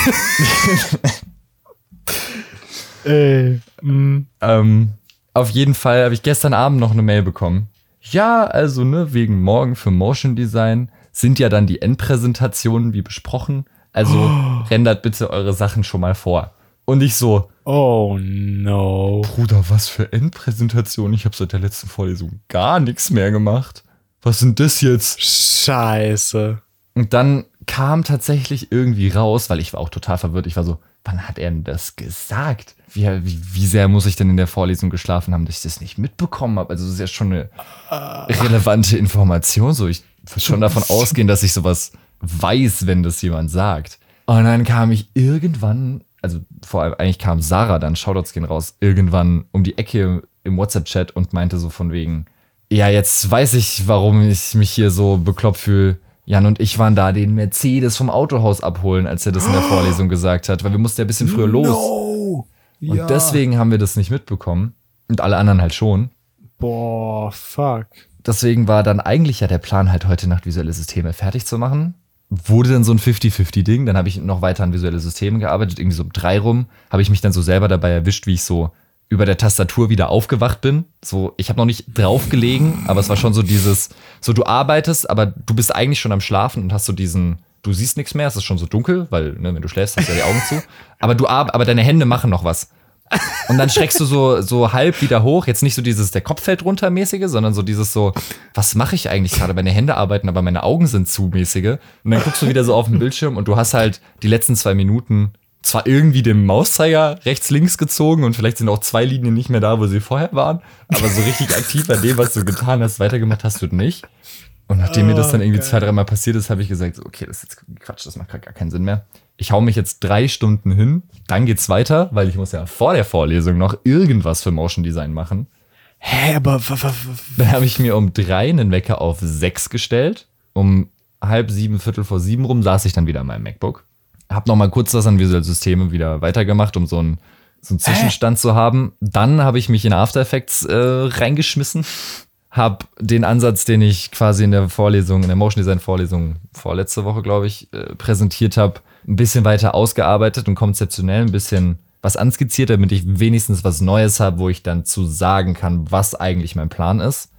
B: Mm.
A: Ähm, auf jeden Fall habe ich gestern Abend noch eine Mail bekommen. Ja, also, ne, wegen morgen für Motion Design sind ja dann die Endpräsentationen wie besprochen. Also rendert bitte eure Sachen schon mal vor. Und ich so,
B: Oh no.
A: Bruder, was für Endpräsentation? Ich habe seit der letzten Vorlesung gar nichts mehr gemacht. Was sind das jetzt?
B: Scheiße.
A: Und dann kam tatsächlich irgendwie raus, weil ich war auch total verwirrt. Ich war so, wann hat er denn das gesagt? Wie, wie, wie sehr muss ich denn in der Vorlesung geschlafen haben, dass ich das nicht mitbekommen habe? Also das ist ja schon eine relevante Information. So, ich würde schon davon ausgehen, dass ich sowas weiß, wenn das jemand sagt. Und dann kam ich irgendwann, also vor allem eigentlich kam Sarah dann, Shoutouts gehen raus, irgendwann um die Ecke im WhatsApp-Chat und meinte so von wegen, ja, jetzt weiß ich, warum ich mich hier so bekloppt fühle. Jan und ich waren da den Mercedes vom Autohaus abholen, als er das in der [gasps] Vorlesung gesagt hat, weil wir mussten ja ein bisschen früher los.
B: No.
A: Und deswegen haben wir das nicht mitbekommen. Und alle anderen halt schon.
B: Boah, fuck.
A: Deswegen war dann eigentlich ja der Plan, halt heute Nacht visuelle Systeme fertig zu machen. Wurde dann so ein 50-50-Ding. Dann habe ich noch weiter an visuelle Systeme gearbeitet. Irgendwie so um drei rum habe ich mich dann so selber dabei erwischt, wie ich so über der Tastatur wieder aufgewacht bin. So, ich habe noch nicht draufgelegen, aber es war schon so dieses, so du arbeitest, aber du bist eigentlich schon am Schlafen und hast so diesen, du siehst nichts mehr, es ist schon so dunkel, weil, ne, wenn du schläfst, hast du ja die Augen zu. Aber du aber deine Hände machen noch was. Und dann schreckst du so, so halb wieder hoch. Jetzt nicht so dieses, der Kopf fällt runter mäßige, sondern so dieses so, was mache ich eigentlich gerade? Meine Hände arbeiten, aber meine Augen sind zu mäßige. Und dann guckst du wieder so auf den Bildschirm und du hast halt die letzten zwei Minuten zwar irgendwie den Mauszeiger rechts, links gezogen und vielleicht sind auch zwei Linien nicht mehr da, wo sie vorher waren, aber so richtig aktiv an dem, was du getan hast, weitergemacht hast du nicht. Und nachdem mir das dann irgendwie zwei, dreimal passiert ist, habe ich gesagt, so, okay, das ist jetzt Quatsch, das macht gar keinen Sinn mehr. Ich hau mich jetzt drei Stunden hin, dann geht's weiter, weil ich muss ja vor der Vorlesung noch irgendwas für Motion Design machen.
B: Hä, aber
A: Dann habe ich mir um drei einen Wecker auf sechs gestellt. Um halb sieben, viertel vor sieben rum saß ich dann wieder an meinem MacBook. Hab noch mal kurz was an Visual Systeme wieder weitergemacht, um so einen, so einen Zwischenstand zu haben. Dann habe ich mich in After Effects äh, reingeschmissen. Hab den Ansatz, den ich quasi in der Vorlesung, in der Motion Design Vorlesung vorletzte Woche, glaube ich, äh, präsentiert habe, ein bisschen weiter ausgearbeitet und konzeptionell ein bisschen was anskizziert, damit ich wenigstens was Neues habe, wo ich dann zu sagen kann, was eigentlich mein Plan ist.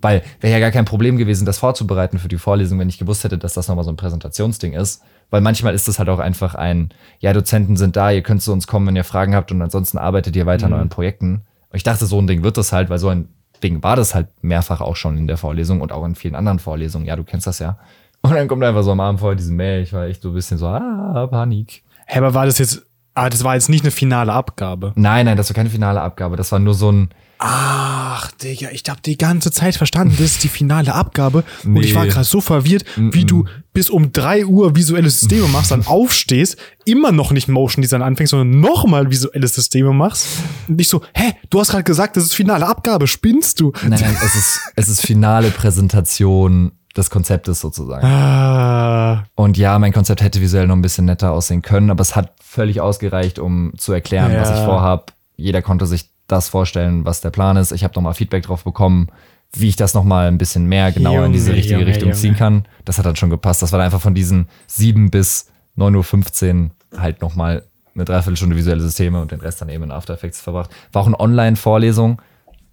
A: Weil wäre ja gar kein Problem gewesen, das vorzubereiten für die Vorlesung, wenn ich gewusst hätte, dass das nochmal so ein Präsentationsding ist. Weil manchmal ist das halt auch einfach ein, ja, Dozenten sind da, ihr könnt zu uns kommen, wenn ihr Fragen habt und ansonsten arbeitet ihr weiter an euren Projekten. Und ich dachte, so ein Ding wird das halt, weil so ein Ding war das halt mehrfach auch schon in der Vorlesung und auch in vielen anderen Vorlesungen. Ja, du kennst das ja. Und dann kommt einfach so am Abend vorher diese Mail. Ich war echt so ein bisschen so, ah, Panik.
B: Hä, aber war das jetzt, ah, das war jetzt nicht eine finale Abgabe.
A: Nein, nein, das war keine finale Abgabe. Das war nur so ein,
B: Ach, Digga, ich hab die ganze Zeit verstanden, das ist die finale Abgabe. Und
A: Nee.
B: ich war gerade so verwirrt, wie du bis um drei Uhr visuelle Systeme machst, dann aufstehst, immer noch nicht Motion Design anfängst, sondern nochmal visuelle Systeme machst. Und ich so, hä, du hast gerade gesagt, das ist finale Abgabe, spinnst du?
A: nein, nein, es ist, es ist finale Präsentation des Konzeptes sozusagen.
B: Ah,
A: Und ja, mein Konzept hätte visuell noch ein bisschen netter aussehen können, aber es hat völlig ausgereicht, um zu erklären, was
B: Ja.
A: ich vorhab. Jeder konnte sich das vorstellen, was der Plan ist. Ich habe nochmal Feedback drauf bekommen, wie ich das nochmal ein bisschen mehr genauer in diese richtige
B: Junge,
A: Richtung
B: Junge.
A: ziehen kann. Das hat dann schon gepasst. Das war dann einfach von diesen 7 bis 9.15 Uhr halt nochmal eine Dreiviertelstunde visuelle Systeme und den Rest dann eben in After Effects verbracht. War auch eine Online-Vorlesung.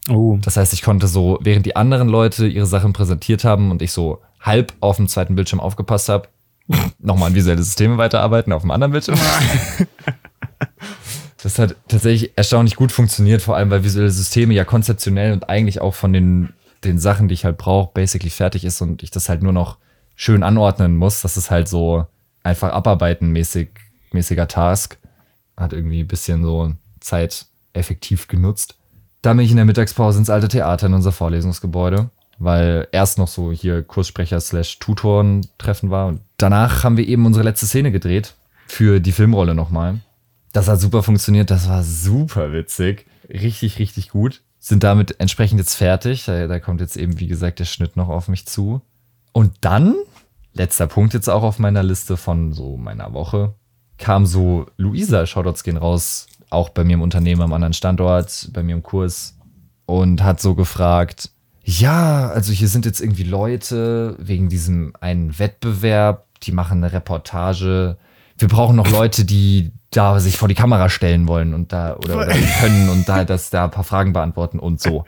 B: Oh.
A: Das heißt, ich konnte so, während die anderen Leute ihre Sachen präsentiert haben und ich so halb auf dem zweiten Bildschirm aufgepasst habe, nochmal an visuelle Systeme weiterarbeiten auf dem anderen Bildschirm. [laughs] Das hat tatsächlich erstaunlich gut funktioniert, vor allem weil visuelle Systeme ja konzeptionell und eigentlich auch von den, den Sachen, die ich halt brauche, basically fertig ist und ich das halt nur noch schön anordnen muss. Das ist halt so einfach abarbeiten mäßig, mäßiger Task. Hat irgendwie ein bisschen so Zeit effektiv genutzt. Dann bin ich in der Mittagspause ins alte Theater in unser Vorlesungsgebäude, weil erst noch so hier Kurssprecher slash Tutoren-Treffen war. Und danach haben wir eben unsere letzte Szene gedreht für die Filmrolle nochmal. Das hat super funktioniert, das war super witzig. Richtig, richtig gut. Sind damit entsprechend jetzt fertig. Da, da kommt jetzt eben, wie gesagt, der Schnitt noch auf mich zu. Und dann, letzter Punkt jetzt auch auf meiner Liste von so meiner Woche, kam so Luisa, Shoutouts gehen raus, auch bei mir im Unternehmen am anderen Standort, bei mir im Kurs und hat so gefragt, ja, also hier sind jetzt irgendwie Leute wegen diesem einen Wettbewerb, die machen eine Reportage. Wir brauchen noch Leute, die da sich vor die Kamera stellen wollen und da oder, oder können und da das da ein paar Fragen beantworten und so.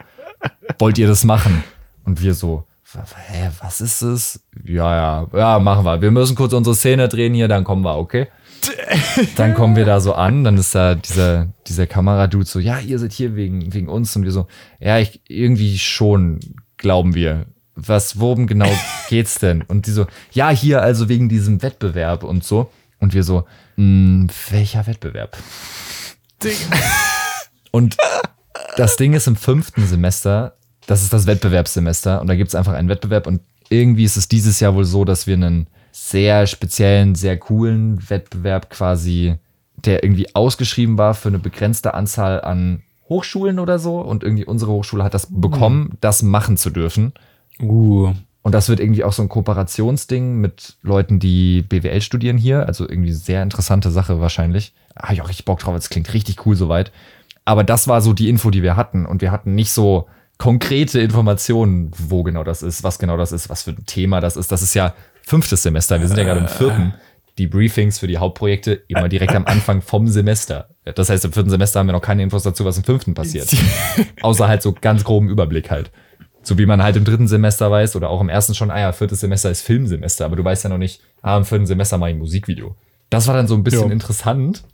A: Wollt ihr das machen? Und wir so, hä, was ist es? Ja, ja, ja, machen wir. Wir müssen kurz unsere Szene drehen hier, dann kommen wir, okay? [laughs] Dann kommen wir da so an, dann ist da dieser, dieser Kameradude so, ja, ihr seid hier wegen, wegen uns und wir so, ja, ich, irgendwie schon, glauben wir. Was, worum genau [laughs] geht's denn? Und die so, ja, hier also wegen diesem Wettbewerb und so. Und wir so, "Mh, welcher Wettbewerb? [laughs] Und das Ding ist im fünften Semester, das ist das Wettbewerbssemester und da gibt es einfach einen Wettbewerb und irgendwie ist es dieses Jahr wohl so, dass wir einen sehr speziellen, sehr coolen Wettbewerb quasi, der irgendwie ausgeschrieben war für eine begrenzte Anzahl an Hochschulen oder so und irgendwie unsere Hochschule hat das bekommen, das machen zu dürfen.
B: Uh.
A: Und das wird irgendwie auch so ein Kooperationsding mit Leuten, die BWL studieren hier. Also irgendwie sehr interessante Sache wahrscheinlich. Habe ich auch richtig Bock drauf. Es klingt richtig cool soweit. Aber das war so die Info, die wir hatten. Und wir hatten nicht so konkrete Informationen, wo genau das ist, was genau das ist, was für ein Thema das ist. Das ist ja fünftes Semester. Wir sind ja gerade im vierten. Die Briefings für die Hauptprojekte immer direkt am Anfang vom Semester. Das heißt, im vierten Semester haben wir noch keine Infos dazu, was im fünften passiert. [laughs] Außer halt so ganz groben Überblick halt. So wie man halt im dritten Semester weiß oder auch im ersten schon, ah ja, viertes Semester ist Filmsemester, aber du weißt ja noch nicht, ah, im vierten Semester mache ich ein Musikvideo. Das war dann so ein bisschen
B: Ja.
A: interessant.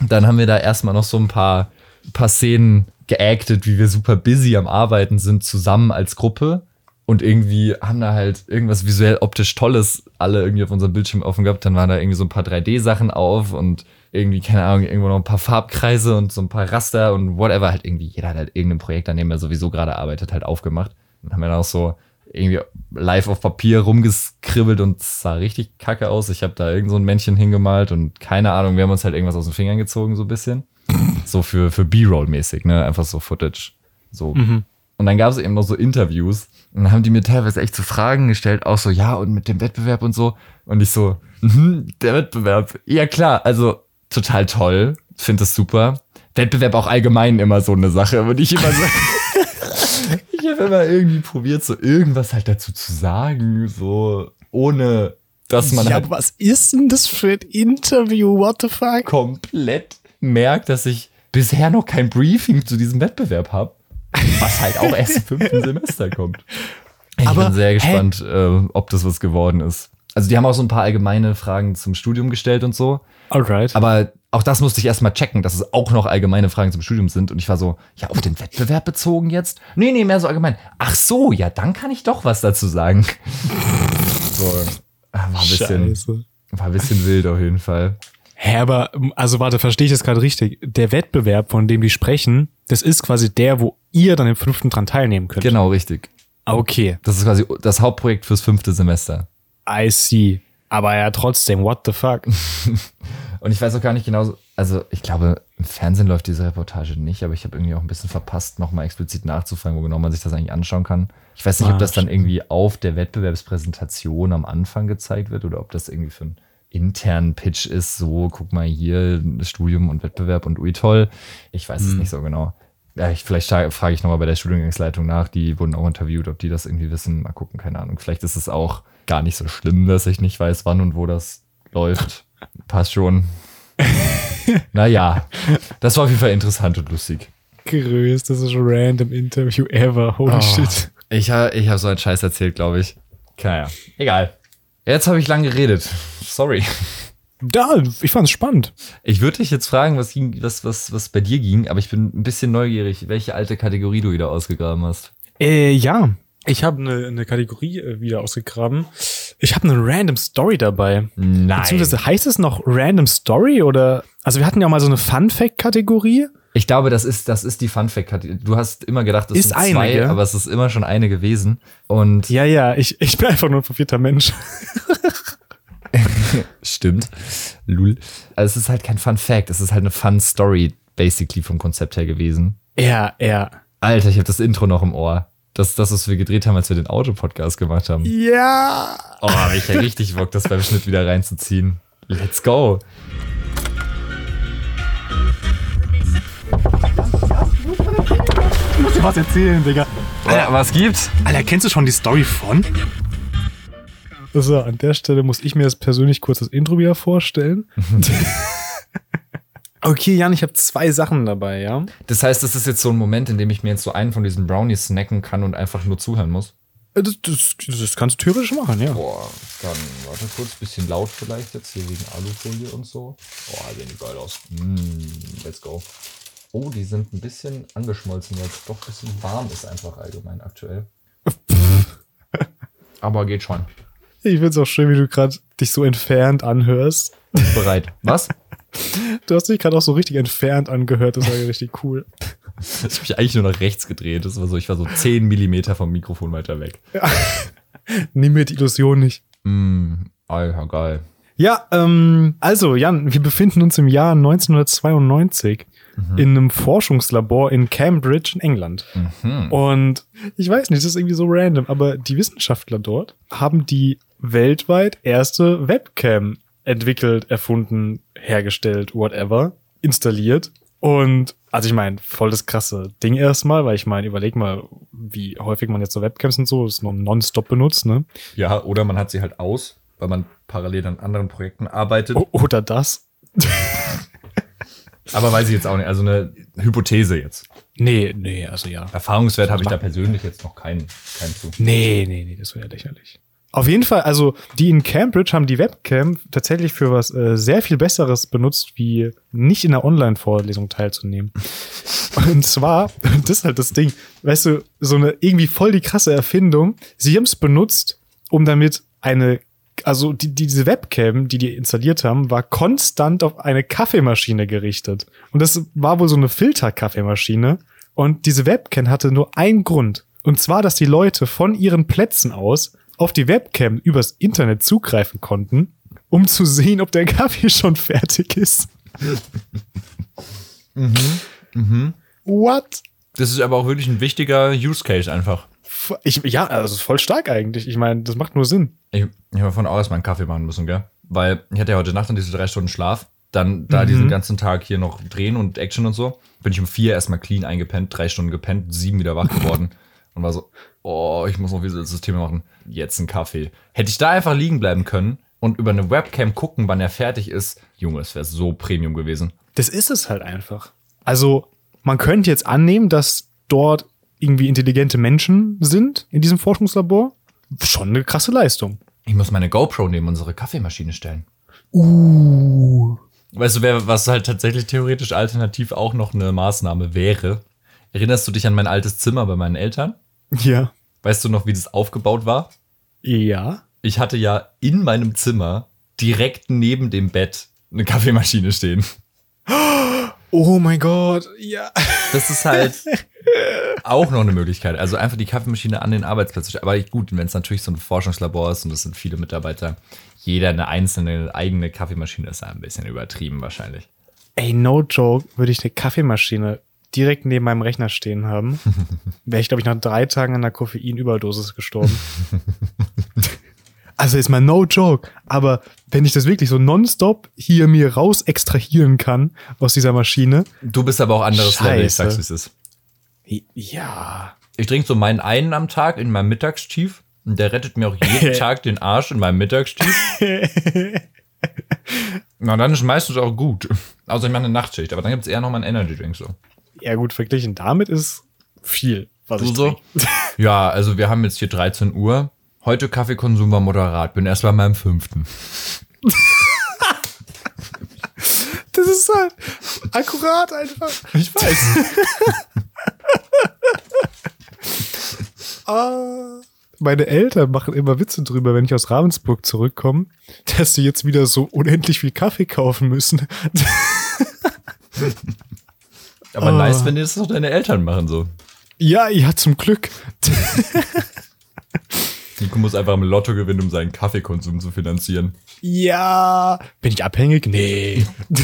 A: Dann haben wir da erstmal noch so ein paar, paar Szenen geactet, wie wir super busy am Arbeiten sind, zusammen als Gruppe. Und irgendwie haben da halt irgendwas visuell optisch Tolles alle irgendwie auf unserem Bildschirm offen gehabt. Dann waren da irgendwie so ein paar 3D-Sachen auf und irgendwie, keine Ahnung, irgendwo noch ein paar Farbkreise und so ein paar Raster und whatever. Halt irgendwie, jeder hat halt irgendein Projekt, an dem er sowieso gerade arbeitet, halt aufgemacht. Dann haben wir dann auch so irgendwie live auf Papier rumgeskribbelt und sah richtig kacke aus. Ich habe da irgend so ein Männchen hingemalt und keine Ahnung, wir haben uns halt irgendwas aus den Fingern gezogen, so ein bisschen. So für, für B-Roll-mäßig, ne? Einfach so Footage. So Und dann gab es eben noch so Interviews. Und dann haben die mir teilweise echt so Fragen gestellt, auch so, ja, und mit dem Wettbewerb und so. Und ich so, mhm, der Wettbewerb. Ja, klar, also total toll. Finde das super. Wettbewerb auch allgemein immer so eine Sache, würde ich immer sagen. [laughs] ich habe immer irgendwie probiert, so irgendwas halt dazu zu sagen, so ohne dass man
B: ja,
A: halt
B: aber was ist denn das für ein Interview? What the fuck?
A: komplett merkt, dass ich bisher noch kein Briefing zu diesem Wettbewerb habe. Was halt auch erst im fünften [laughs] Semester kommt. Ich
B: Aber,
A: bin sehr gespannt, äh, ob das was geworden ist. Also die haben auch so ein paar allgemeine Fragen zum Studium gestellt und so.
B: Alright.
A: Aber auch das musste ich erstmal checken, dass es auch noch allgemeine Fragen zum Studium sind. Und ich war so, ja, auf den Wettbewerb bezogen jetzt? Nee, nee, mehr so allgemein. Ach so, ja, dann kann ich doch was dazu sagen. [laughs] so, war ein bisschen,
B: Scheiße.
A: war ein bisschen wild auf jeden Fall.
B: Hä, aber, also warte, verstehe ich das gerade richtig? Der Wettbewerb, von dem die sprechen, das ist quasi der, wo ihr dann im fünften dran teilnehmen könnt.
A: Genau, richtig.
B: Ah, Okay,
A: Das ist quasi das Hauptprojekt fürs fünfte Semester.
B: I see. Aber ja, trotzdem, what the fuck? [laughs]
A: Und ich weiß auch gar nicht genau, also ich glaube, im Fernsehen läuft diese Reportage nicht, aber ich habe irgendwie auch ein bisschen verpasst, nochmal explizit nachzufragen, wo genau man sich das eigentlich anschauen kann. Ich weiß nicht,
B: Ah,
A: ob das dann irgendwie auf der Wettbewerbspräsentation am Anfang gezeigt wird oder ob das irgendwie für einen internen Pitch ist, so, guck mal hier, Studium und Wettbewerb und ui toll. Ich weiß es
B: Hm.
A: nicht so genau. Ja, ich, vielleicht frage ich nochmal bei der Studiengangsleitung nach, die wurden auch interviewt, ob die das irgendwie wissen. Mal gucken, keine Ahnung. Vielleicht ist es auch gar nicht so schlimm, dass ich nicht weiß, wann und wo das läuft. [laughs] Passt schon. naja, das war auf jeden Fall interessant und lustig.
B: Größtes random Interview ever. Holy
A: Oh.
B: shit.
A: Ich, ich habe so einen Scheiß erzählt, glaube ich. Naja, egal. Jetzt habe ich lang geredet. Sorry.
B: Da, ich fand's spannend.
A: Ich würde dich jetzt fragen, was, ging, was, was, was bei dir ging, aber ich bin ein bisschen neugierig, welche alte Kategorie du wieder ausgegraben hast.
B: Äh, ja. Ich habe eine, eine Kategorie äh, wieder ausgegraben. Ich habe eine random Story dabei.
A: Nein.
B: Beziehungsweise heißt es noch Random Story oder? Also wir hatten ja auch mal so eine Fun Fact Kategorie.
A: Ich glaube, das ist, das ist die Fun Fact. Du hast immer gedacht, es
B: Ist
A: sind
B: eine,
A: zwei,
B: gell?
A: aber es ist immer schon eine gewesen. Und
B: Ja, ja, ich, ich bin einfach nur ein verwirrter Mensch. [laughs]
A: stimmt. Lul. Also es ist halt kein Fun Fact, es ist halt eine Fun Story, basically vom Konzept her gewesen.
B: Ja, ja.
A: Alter, ich habe das Intro noch im Ohr. Das ist das, was wir gedreht haben, als wir den Auto-Podcast gemacht haben.
B: Ja.
A: Oh, hab ich ja richtig Bock, das beim Schnitt wieder reinzuziehen. Let's go.
B: Dir was erzählen, Digga.
A: Alter, was gibt's?
B: Alter, kennst du schon die Story von? So, an der Stelle muss ich mir jetzt persönlich kurz das Intro wieder vorstellen. [laughs] okay, Jan, ich habe zwei Sachen dabei, ja?
A: Das heißt, das ist jetzt so ein Moment, in dem ich mir jetzt so einen von diesen Brownies snacken kann und einfach nur zuhören muss.
B: Äh, Das, das, das kannst du theoretisch machen, ja.
A: Boah, dann warte kurz, bisschen laut vielleicht jetzt hier wegen Alufolie und so. Boah, sehen die geil aus. Mm, let's go. Oh, die sind ein bisschen angeschmolzen, weil es doch ein bisschen warm ist einfach allgemein aktuell. [laughs] Aber geht schon.
B: Ich find's auch schön, wie du gerade dich so entfernt anhörst.
A: Bereit. Was? [laughs]
B: Du hast dich gerade auch so richtig entfernt angehört, das war ja richtig cool. [laughs]
A: Ich habe mich eigentlich nur nach rechts gedreht. Das war so, ich war so 10 Millimeter vom Mikrofon weiter weg.
B: Nimm mir die Illusion nicht.
A: Mm, Alter, geil.
B: Ja, ähm, also Jan, wir befinden uns im Jahr 1992 in einem Forschungslabor in Cambridge in England.
A: Mhm.
B: Und ich weiß nicht, das ist irgendwie so random, aber die Wissenschaftler dort haben die weltweit erste Webcam entwickelt, erfunden, hergestellt, whatever, installiert. Und also ich meine, voll das krasse Ding erstmal, weil ich meine, überleg mal, wie häufig man jetzt so Webcams und so ist noch nonstop benutzt, ne?
A: Ja, oder man hat sie halt aus, weil man parallel an anderen Projekten arbeitet.
B: O oder das.
A: Aber weiß ich jetzt auch nicht. Also eine Hypothese jetzt.
B: Nee, nee, also ja.
A: Erfahrungswert habe ich da persönlich jetzt noch keinen, keinen zu.
B: Nee, nee, nee, das wäre lächerlich. Auf jeden Fall, also die in Cambridge haben die Webcam tatsächlich für was äh, sehr viel Besseres benutzt, wie nicht in der Online-Vorlesung teilzunehmen. [laughs] Und zwar, [laughs] das ist halt das Ding, weißt du, so eine irgendwie voll die krasse Erfindung. Sie haben es benutzt, um damit eine, also die, die, diese Webcam, die die installiert haben, war konstant auf eine Kaffeemaschine gerichtet. Und das war wohl so eine Filterkaffeemaschine. Und diese Webcam hatte nur einen Grund. Und zwar, dass die Leute von ihren Plätzen aus auf die Webcam übers Internet zugreifen konnten, um zu sehen, ob der Kaffee [laughs] schon fertig ist. What?
A: Das ist aber auch wirklich ein wichtiger Use Case einfach.
B: Ich, ja, also ist voll stark eigentlich. Ich meine, das macht nur Sinn.
A: Ich, ich habe von aus meinen Kaffee machen müssen, gell? Weil ich hatte ja heute Nacht dann diese drei Stunden Schlaf. Dann da
B: Mhm.
A: diesen ganzen Tag hier noch drehen und Action und so. Bin ich um vier erstmal clean eingepennt, drei Stunden gepennt, sieben wieder wach geworden. [laughs] und war so, oh, ich muss noch Visual Systeme machen. Jetzt ein Kaffee. Hätte ich da einfach liegen bleiben können und über eine Webcam gucken, wann er fertig ist, Junge, es wäre so Premium gewesen.
B: Das ist es halt einfach. Also, man könnte jetzt annehmen, dass dort irgendwie intelligente Menschen sind in diesem Forschungslabor. Schon eine krasse Leistung.
A: Ich muss meine GoPro neben unsere Kaffeemaschine stellen.
B: Uh.
A: Weißt du, wer, was halt tatsächlich theoretisch alternativ auch noch eine Maßnahme wäre? Erinnerst du dich an mein altes Zimmer bei meinen Eltern?
B: Ja.
A: Weißt du noch, wie das aufgebaut war?
B: Ja.
A: Ich hatte ja in meinem Zimmer direkt neben dem Bett eine Kaffeemaschine stehen.
B: Oh mein Gott. Ja.
A: Das ist halt [laughs] auch noch eine Möglichkeit. Also einfach die Kaffeemaschine an den Arbeitsplatz. Aber gut, wenn es natürlich so ein Forschungslabor ist und es sind viele Mitarbeiter, jeder eine einzelne eigene Kaffeemaschine ist ein bisschen übertrieben wahrscheinlich.
B: Ey, no joke, würde ich eine Kaffeemaschine direkt neben meinem Rechner stehen haben, [laughs] wäre ich, glaube ich, nach drei Tagen an einer Koffeinüberdosis gestorben. [laughs] also ist mal no joke. Aber wenn ich das wirklich so nonstop hier mir raus extrahieren kann aus dieser Maschine.
A: Du bist aber auch anderes Level, ich sag's wie es ist.
B: Ja.
A: Ich trinke so meinen einen am Tag in meinem Mittagstief und der rettet mir auch jeden [laughs] Tag den Arsch in meinem Mittagstief. [laughs] Na, dann ist meistens auch gut. Außer ich mache eine Nachtschicht, aber dann gibt es eher noch mal einen Energy Drink so.
B: Ja, gut, verglichen damit ist viel, was
A: Du
B: ich
A: so?
B: trinke. [laughs]
A: Ja, also wir haben jetzt hier 13 Uhr. Heute Kaffeekonsum war moderat. Bin erst bei meinem fünften.
B: Das ist halt akkurat einfach.
A: Ich weiß. [laughs]
B: Ah. Meine Eltern machen immer Witze drüber, wenn ich aus Ravensburg zurückkomme, dass sie jetzt wieder so unendlich viel Kaffee kaufen müssen.
A: Aber nice, wenn das doch deine Eltern machen so.
B: Ja, ja, zum Glück. [laughs]
A: Nico muss einfach im Lotto gewinnen, um seinen Kaffeekonsum zu finanzieren.
B: Ja. Bin ich abhängig? Nee. [laughs]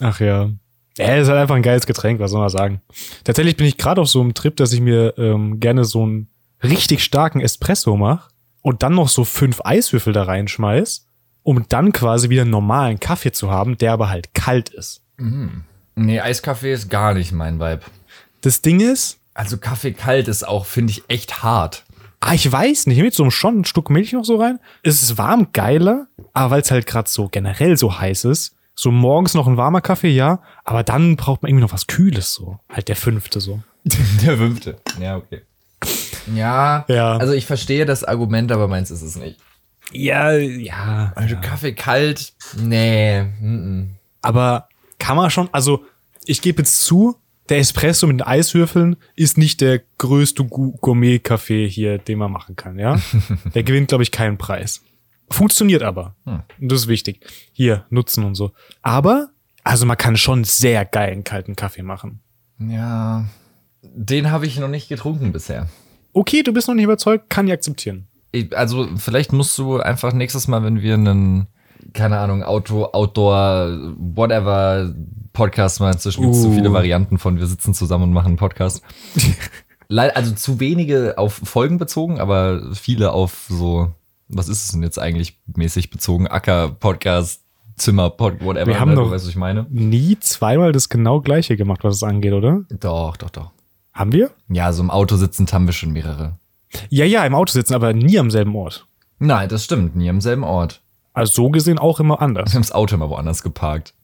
B: Ach ja. Ja, ist halt einfach ein geiles Getränk, was soll man sagen. Tatsächlich bin ich gerade auf so einem Trip, dass ich mir ähm, gerne so einen richtig starken Espresso mache und dann noch so fünf Eiswürfel da reinschmeiß, um dann quasi wieder einen normalen Kaffee zu haben, der aber halt kalt ist.
A: Nee, Eiskaffee ist gar nicht mein Vibe.
B: Das Ding ist,
A: Also Kaffee kalt ist auch, finde ich, echt hart.
B: Ah, ich weiß nicht, mit so einem schon ein Stück Milch noch so rein. Es ist warm geiler, aber weil es halt gerade so generell so heiß ist, so morgens noch ein warmer Kaffee, ja, aber dann braucht man irgendwie noch was Kühles so. Halt der fünfte so. [laughs]
A: Der fünfte. Ja, okay. Ja,
B: Ja.
A: also ich verstehe das Argument, aber meins ist es nicht.
B: Ja, ja.
A: Also Kaffee kalt, nee. Mm
B: Aber kann man schon, also ich gebe jetzt zu, der Espresso mit den Eiswürfeln ist nicht der größte Gourmet-Kaffee hier, den man machen kann, ja? [laughs] Der gewinnt, glaube ich, keinen Preis. Funktioniert aber.
A: Hm.
B: Und das ist wichtig. Hier, nutzen und so. Aber, also man kann schon sehr geilen kalten Kaffee machen.
A: Ja, den habe ich noch nicht getrunken bisher.
B: Okay, du bist noch nicht überzeugt, kann ich akzeptieren.
A: Also vielleicht musst du einfach nächstes Mal, wenn wir einen, keine Ahnung, Auto, Outdoor, whatever Podcast mal inzwischen gibt es so
B: Uh.
A: viele Varianten von wir sitzen zusammen und machen einen Podcast. [laughs] Also zu wenige auf Folgen bezogen, aber viele auf so, was ist es denn jetzt eigentlich mäßig bezogen? Acker, Podcast, Zimmer, Pod, whatever.
B: Wir haben
A: ne?
B: doch-
A: weißt, was ich meine.
B: Nie zweimal das genau gleiche gemacht, was es angeht, oder?
A: Doch, doch, doch.
B: Haben wir?
A: Ja, so im Auto sitzend haben wir schon mehrere.
B: Ja, ja, im Auto sitzen, aber nie am selben Ort.
A: Nein, das stimmt, nie am selben Ort.
B: Also so gesehen auch immer anders.
A: Wir haben das Auto immer woanders geparkt.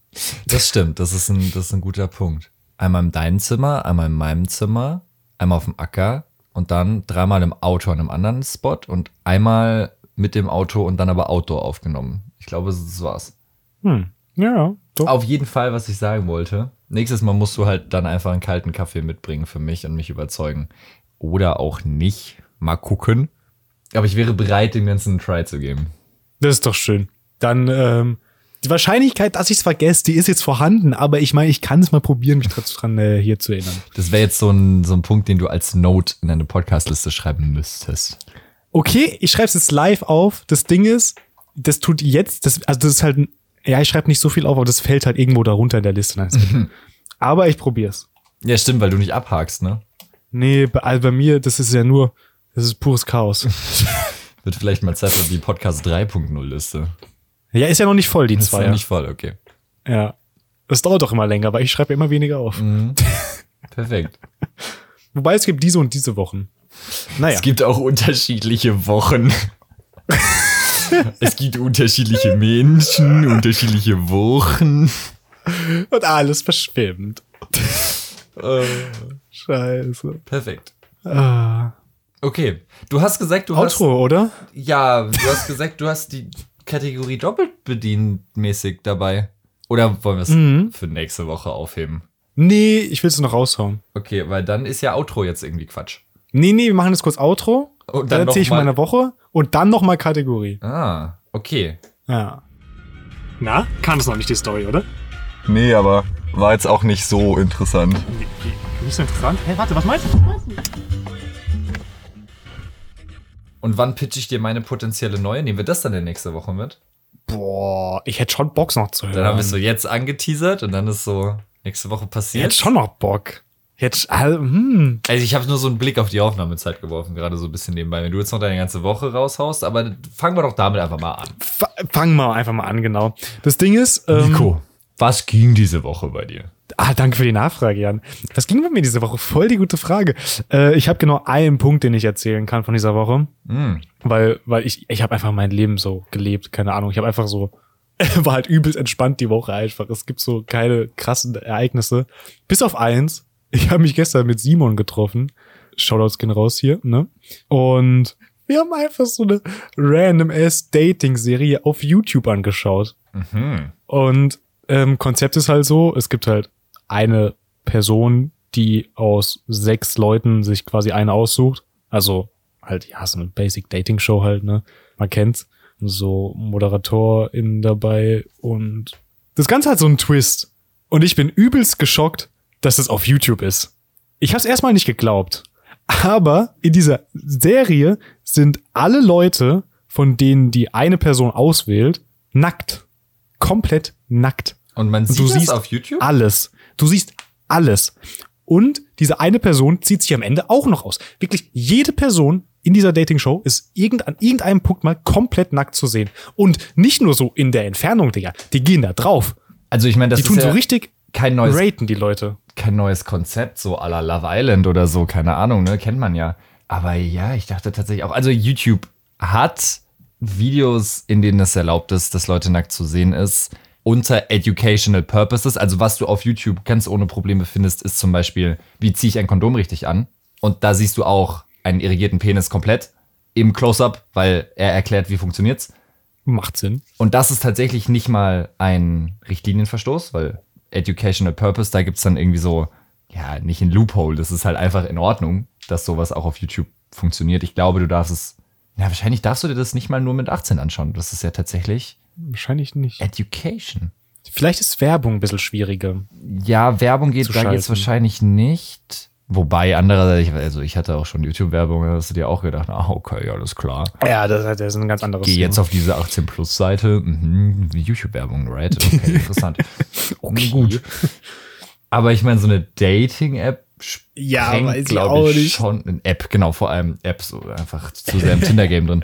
A: Das stimmt, das ist ein, das ist ein guter Punkt. Einmal in deinem Zimmer, einmal in meinem Zimmer, einmal auf dem Acker und dann dreimal im Auto an einem anderen Spot und einmal mit dem Auto und dann aber Outdoor aufgenommen. Ich glaube, das war's.
B: Hm. Ja, doch.
A: Auf jeden Fall, was ich sagen wollte. Nächstes Mal musst du halt dann einfach einen kalten Kaffee mitbringen für mich und mich überzeugen. Oder auch nicht. Mal gucken. Aber ich wäre bereit, dem Ganzen einen Try zu geben.
B: Das ist doch schön. Dann, ähm, die Wahrscheinlichkeit, dass ich es vergesse, die ist jetzt vorhanden, aber ich meine, ich kann es mal probieren, mich dran äh, hier zu erinnern.
A: Das wäre jetzt so ein, so ein Punkt, den du als Note in deine Podcastliste schreiben müsstest.
B: Okay, ich schreibe es jetzt live auf. Das Ding ist, das tut jetzt, das, also das ist halt, ja, ich schreibe nicht so viel auf, aber das fällt halt irgendwo darunter in der Liste. Gut. aber ich probier's.
A: Ja, stimmt, weil du nicht abhakst, ne?
B: Nee, bei, also bei mir, das ist ja nur, das ist pures Chaos. [laughs]
A: Wird vielleicht mal Zeit für die Podcast 3.0 Liste.
B: ja, ist ja noch nicht voll, die
A: Ist
B: zwei.
A: ja nicht voll, okay.
B: Ja. Das dauert doch immer länger, weil ich schreibe immer weniger auf.
A: Mhm. Perfekt. [laughs]
B: Wobei es gibt diese und diese Wochen. Naja.
A: Es gibt auch unterschiedliche Wochen. [laughs] es gibt unterschiedliche Menschen, unterschiedliche Wochen.
B: Und alles verschwimmt. Scheiße.
A: Perfekt.
B: Ah.
A: Okay, du hast gesagt, du hast
B: Outro, oder?
A: ja, du hast gesagt, du hast die Kategorie doppelt bedient mäßig dabei. Oder wollen wir es
B: Mhm.
A: für nächste Woche aufheben?
B: Nee, ich will es noch raushauen.
A: Okay, weil dann ist ja Outro jetzt irgendwie Quatsch.
B: Nee, nee, wir machen jetzt kurz Outro.
A: Und
B: dann
A: dann
B: erzähle ich
A: mal-
B: meiner Woche und dann noch mal Kategorie.
A: Ah, okay.
B: Ja. Na, kannst noch nicht die Story, oder?
C: Nee, aber war jetzt auch nicht so interessant.
B: Nicht so interessant. Hä, warte, was meinst du? Was meinst du?
A: Und wann pitch ich dir meine potenzielle neue? Nehmen wir das dann in nächste Woche mit?
B: Boah, ich hätte schon Bock noch zu hören.
A: Dann haben wir es so jetzt angeteasert und dann ist so nächste Woche
B: ich
A: passiert.
B: hätte schon noch Bock. Jetzt, also, hm.
A: Also ich habe nur so einen Blick auf die Aufnahmezeit geworfen, gerade so ein bisschen nebenbei. Wenn du jetzt noch deine ganze Woche raushaust, aber fangen wir doch damit einfach mal an.
B: F- Fangen wir einfach mal an, genau. Das Ding ist. Ähm,
A: was ging diese Woche bei dir?
B: Ah, danke für die Nachfrage, Jan. Was ging bei mir diese Woche? Voll die gute Frage. Äh, ich habe genau einen Punkt, den ich erzählen kann von dieser Woche.
A: Hm.
B: Weil, weil ich, ich habe einfach mein Leben so gelebt, keine Ahnung. Ich habe einfach so, [laughs] war halt übelst entspannt die Woche einfach. Es gibt so keine krassen Ereignisse. Bis auf eins. Ich habe mich gestern mit Simon getroffen. Shoutouts gehen raus hier, ne? Und wir haben einfach so eine random ass Dating-Serie auf YouTube angeschaut.
A: Mhm.
B: Und ähm, Konzept ist halt so, es gibt halt eine Person, die aus sechs Leuten sich quasi eine aussucht. Also halt, ja, so eine Basic Dating Show halt, ne? Man kennt's. So ModeratorInnen dabei und das Ganze hat so einen Twist. Und ich bin übelst geschockt, dass es auf YouTube ist. Ich hab's erstmal nicht geglaubt. Aber in dieser Serie sind alle Leute, von denen die eine Person auswählt, nackt. Komplett nackt.
A: Und man
B: Und
A: sieht
B: du
A: das
B: siehst
A: auf YouTube?
B: alles. Du siehst alles. Und diese eine Person zieht sich am Ende auch noch aus. Wirklich jede Person in dieser Dating-Show ist irgend, an irgendeinem Punkt mal komplett nackt zu sehen. Und nicht nur so in der Entfernung, Digga. Die gehen da drauf.
A: Also ich meine, das
B: Die tun
A: ist ja
B: so richtig
A: kein neues,
B: raten, die Leute.
A: kein neues Konzept, so à la Love Island oder so, keine Ahnung, ne? Kennt man ja. Aber ja, ich dachte tatsächlich auch, also YouTube hat Videos, in denen es erlaubt ist, dass Leute nackt zu sehen ist, unter Educational Purposes. Also was du auf YouTube ganz ohne Probleme findest, ist zum Beispiel, wie ziehe ich ein Kondom richtig an? Und da siehst du auch einen irrigierten Penis komplett im Close-Up, weil er erklärt, wie funktioniert's.
B: Macht Sinn.
A: Und das ist tatsächlich nicht mal ein Richtlinienverstoß, weil Educational Purpose, da gibt's dann irgendwie so, ja, nicht ein Loophole, das ist halt einfach in Ordnung, dass sowas auch auf YouTube funktioniert. Ich glaube, du darfst es, ja, wahrscheinlich darfst du dir das nicht mal nur mit 18 anschauen. Das ist ja tatsächlich
B: Wahrscheinlich nicht.
A: Education.
B: Vielleicht ist Werbung ein bisschen schwieriger.
A: Ja, Werbung geht, da geht's
B: schalten.
A: wahrscheinlich nicht. Wobei, andererseits, also ich hatte auch schon YouTube-Werbung, da hast du dir auch gedacht, ah, okay, alles klar.
B: Ja, das, das ist ein ganz anderes
A: Geh jetzt auf diese 18-Plus-Seite. Mhm, YouTube-Werbung, right? [laughs] Okay, interessant. okay. Gut. Aber ich meine, so eine Dating-App
B: Ja,
A: sprengt,
B: weiß ich
A: glaube
B: auch
A: ich,
B: nicht.
A: schon. Eine App, genau, vor allem App, so einfach zu sehr im Tinder-Game drin.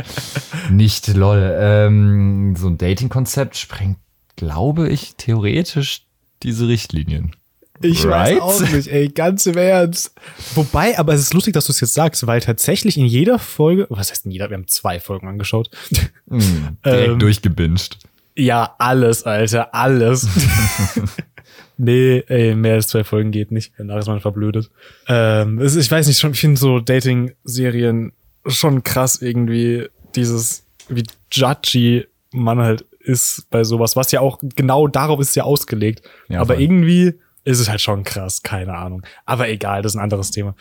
A: Nicht, lol. Ähm, so ein Dating-Konzept sprengt, glaube ich, theoretisch diese Richtlinien.
B: Ich
A: Right?
B: weiß auch nicht, ey, ganz im Ernst. Wobei, aber es ist lustig, dass du es jetzt sagst, weil tatsächlich in jeder Folge, was heißt in jeder, wir haben zwei Folgen angeschaut.
A: Hm, direkt
B: Ähm,
A: durchgebinged.
B: ja, alles, Alter, alles. [laughs] nee, ey, mehr als zwei Folgen geht nicht. Danach ist man verblödet. Ähm, ich weiß nicht, schon, ich finde so Dating-Serien schon krass irgendwie dieses, wie judgy man halt ist bei sowas, was ja auch genau darauf ist ja ausgelegt.
A: Ja,
B: Aber
A: voll.
B: irgendwie ist es halt schon krass, keine Ahnung. Aber egal, das ist ein anderes Thema.